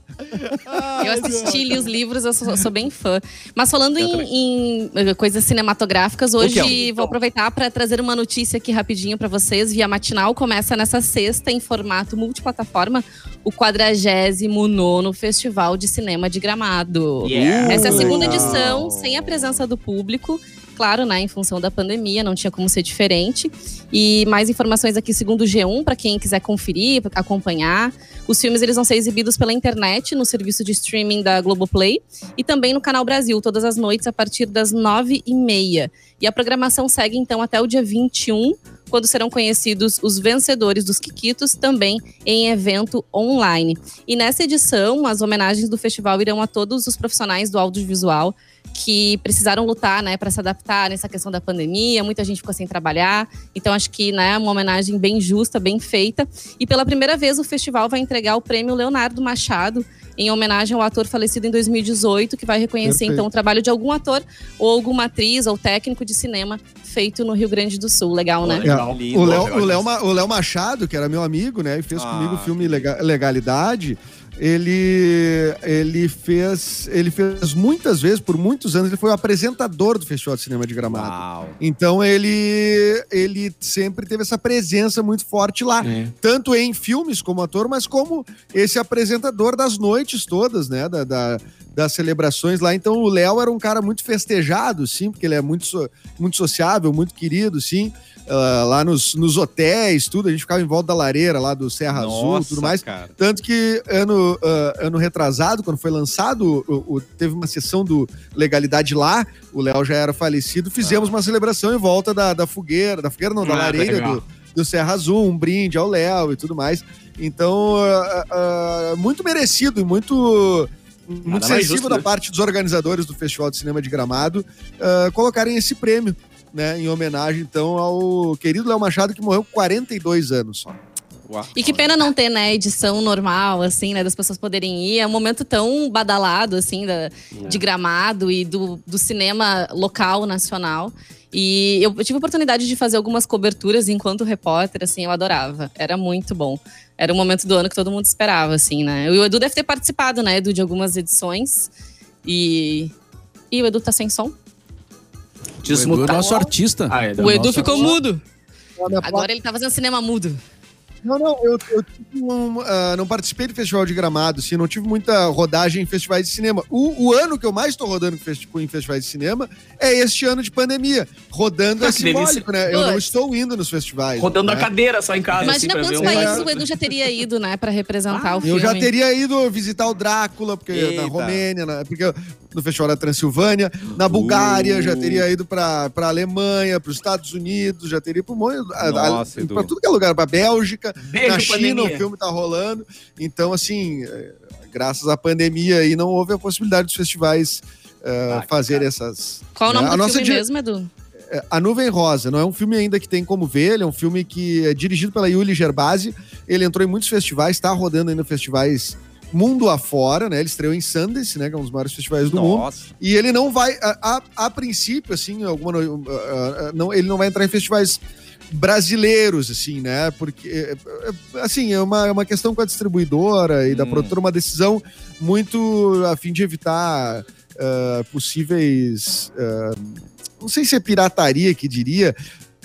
S5: Eu assisti li os livros, eu sou, sou bem fã. Mas falando em, em, eh, coisas cinematográficas, hoje
S1: quê?
S5: vou aproveitar para trazer uma notícia aqui rapidinho para vocês. Via Matinal começa nessa sexta em formato multiplataforma o 49 Festival de Cinema de Gramado.
S2: Yeah.
S5: Essa é a segunda edição, sem a presença do público. Claro, né, em função da pandemia, não tinha como ser diferente. E mais informações aqui, segundo o G1, para quem quiser conferir, acompanhar. Os filmes eles vão ser exibidos pela internet, no serviço de streaming da Globoplay e também no Canal Brasil, todas as noites a partir das nove e meia. E a programação segue então até o dia 21, quando serão conhecidos os vencedores dos Kikitos, também em evento online. E nessa edição, as homenagens do festival irão a todos os profissionais do audiovisual que precisaram lutar, né, para se adaptar nessa questão da pandemia. Muita gente ficou sem trabalhar, então acho que, né, uma homenagem bem justa, bem feita. E pela primeira vez o festival vai entregar o prêmio Leonardo Machado em homenagem ao ator falecido em 2018, que vai reconhecer
S6: Perfeito.
S5: então o trabalho de algum ator ou alguma atriz ou técnico de cinema feito no Rio Grande do Sul. Legal, né?
S2: Legal.
S1: Lindo.
S6: o, Léo, Machado, que era meu amigo, né? E fez
S1: Ah.
S6: comigo o filme Lega- Legalidade. Ele, ele fez ele fez muitas vezes, por muitos anos, ele foi o apresentador do Festival de Cinema de Gramado.
S1: Uau.
S6: Então ele, ele sempre teve essa presença muito forte lá.
S2: É.
S6: Tanto em filmes como ator, mas como esse apresentador das noites todas, né? Da, da- das celebrações lá. Então o Léo era um cara muito festejado, sim, porque ele é muito, so- muito sociável, muito querido, sim. Ah, lá nos, nos hotéis, tudo, a gente ficava em volta da lareira lá do Serra Azul
S1: Nossa,
S6: tudo mais.
S1: cara.
S6: Tanto que ano, ah, ano retrasado, quando foi lançado, o- o- teve uma sessão do Legalidade lá, o Léo já era falecido, fizemos uma celebração em volta da, da fogueira, da fogueira não, da
S2: Ah,
S6: lareira
S2: legal.
S6: do, do Serra Azul, um brinde ao Léo e tudo mais. Então, ah, ah, muito merecido e muito, muito sensível
S2: justo,
S6: da
S2: né?
S6: parte dos organizadores do Festival de Cinema de Gramado ah, colocarem esse prêmio. Né, em homenagem, então, ao querido Léo Machado, que morreu com 42 anos só.
S1: Uau.
S5: E que pena não ter, né, edição normal, assim, né, das pessoas poderem ir. É um momento tão badalado, assim, da, de gramado e do, do cinema local, nacional. E eu tive a oportunidade de fazer algumas coberturas enquanto repórter, assim, eu adorava. Era muito bom. Era um momento do ano que todo mundo esperava, assim, né? E o Edu deve ter participado, né, Edu, de algumas edições. E. E o Edu tá sem som?
S4: O Edu é nosso artista.
S2: Ah, é,
S5: O Edu ficou
S4: artista.
S5: mudo. Agora ele tá fazendo cinema mudo.
S6: Não, não, eu, eu tive um, ah, não participei do Festival de Gramado, assim, não tive muita rodagem em festivais de cinema. O, o ano que eu mais tô rodando em festi- em festivais de cinema é este ano de pandemia. Rodando
S2: Ah,
S6: é simbólico, né? Eu não estou indo nos festivais.
S2: Rodando
S6: né?
S2: a cadeira só em casa.
S5: Imagina
S2: assim,
S5: quantos
S2: um-
S5: países o Edu já teria ido, né, pra representar o
S6: Eu
S5: filme.
S6: já teria ido visitar o Drácula, porque
S1: Eita.
S6: na Romênia, na- porque no Festival da Transilvânia, na Bulgária,
S1: Uh.
S6: já teria ido para pra Alemanha, para os Estados Unidos, já teria ido para
S1: Nossa, Edu.
S6: tudo que é lugar, para Bélgica,
S2: Beijo,
S6: na China
S2: pandemia.
S6: o filme tá rolando. Então, assim, é, graças à pandemia aí não houve a possibilidade dos festivais é,
S1: Ah,
S6: fazer essas.
S5: Qual o nome
S6: né? A
S5: do
S6: nossa
S5: filme mesmo, Edu?
S6: é, A Nuvem Rosa, não é um filme ainda que tem como ver, ele é um filme que é dirigido pela Yuli Gerbasi. Ele entrou em muitos festivais, está rodando ainda festivais mundo afora, né? Ele estreou em Sundance, né? Que é um dos maiores festivais do mundo.
S1: Nossa.
S6: E ele não vai, a, a- a princípio, assim, alguma, não, ele não vai entrar em festivais brasileiros, assim, né? Porque, é, é, assim, é uma, é uma questão com a distribuidora e da
S1: Hum.
S6: produtora, uma decisão muito a fim de evitar ah, possíveis. ah, não sei se é pirataria que diria.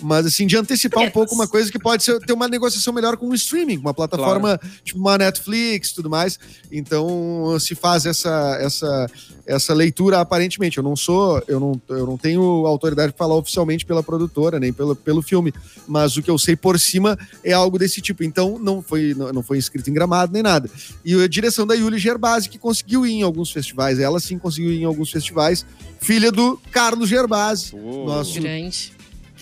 S6: Mas, assim, de antecipar um pouco uma coisa que pode ser, ter uma negociação melhor com o streaming, uma plataforma tipo uma Netflix e tudo mais. Então, se faz essa, essa, essa leitura aparentemente. Eu não sou, eu não, eu não tenho autoridade para falar oficialmente pela produtora, nem pelo, pelo filme, mas o que eu sei por cima é algo desse tipo. Então, não foi, não, não foi inscrito em gramado nem nada. E a direção da Yuli Gerbasi, que conseguiu ir em alguns festivais. Ela sim conseguiu ir em alguns festivais. Filha do Carlos Gerbasi, nosso
S5: Grande.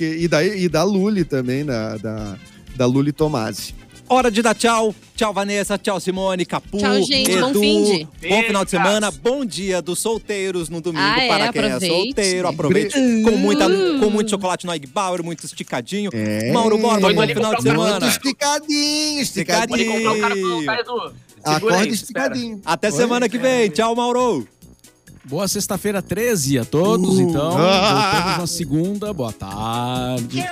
S6: Que, e, da, e da Luli também, da, da, da Luli Tomasi.
S1: Hora de dar tchau. Tchau, Vanessa. Tchau, Simone. Capu.
S5: Tchau, gente.
S1: Edu.
S5: Bom fim de.
S1: Bom final de semana. Bom dia dos solteiros no domingo.
S5: Ah, é?
S1: para quem é
S5: Aproveite.
S1: solteiro. Aproveite. Com, muita, com muito chocolate no Egg Bauer, muito esticadinho.
S6: É.
S1: Mauro Borba, bom final de semana.
S6: Muito esticadinho, esticadinho.
S2: Pode comprar o cara. Segura
S6: Acorda
S2: aí, espera.
S6: esticadinho.
S1: Até semana que vem. Tchau, Mauro.
S4: Boa sexta-feira 13 a todos,
S6: Uh.
S4: então. Voltamos na segunda. Boa tarde.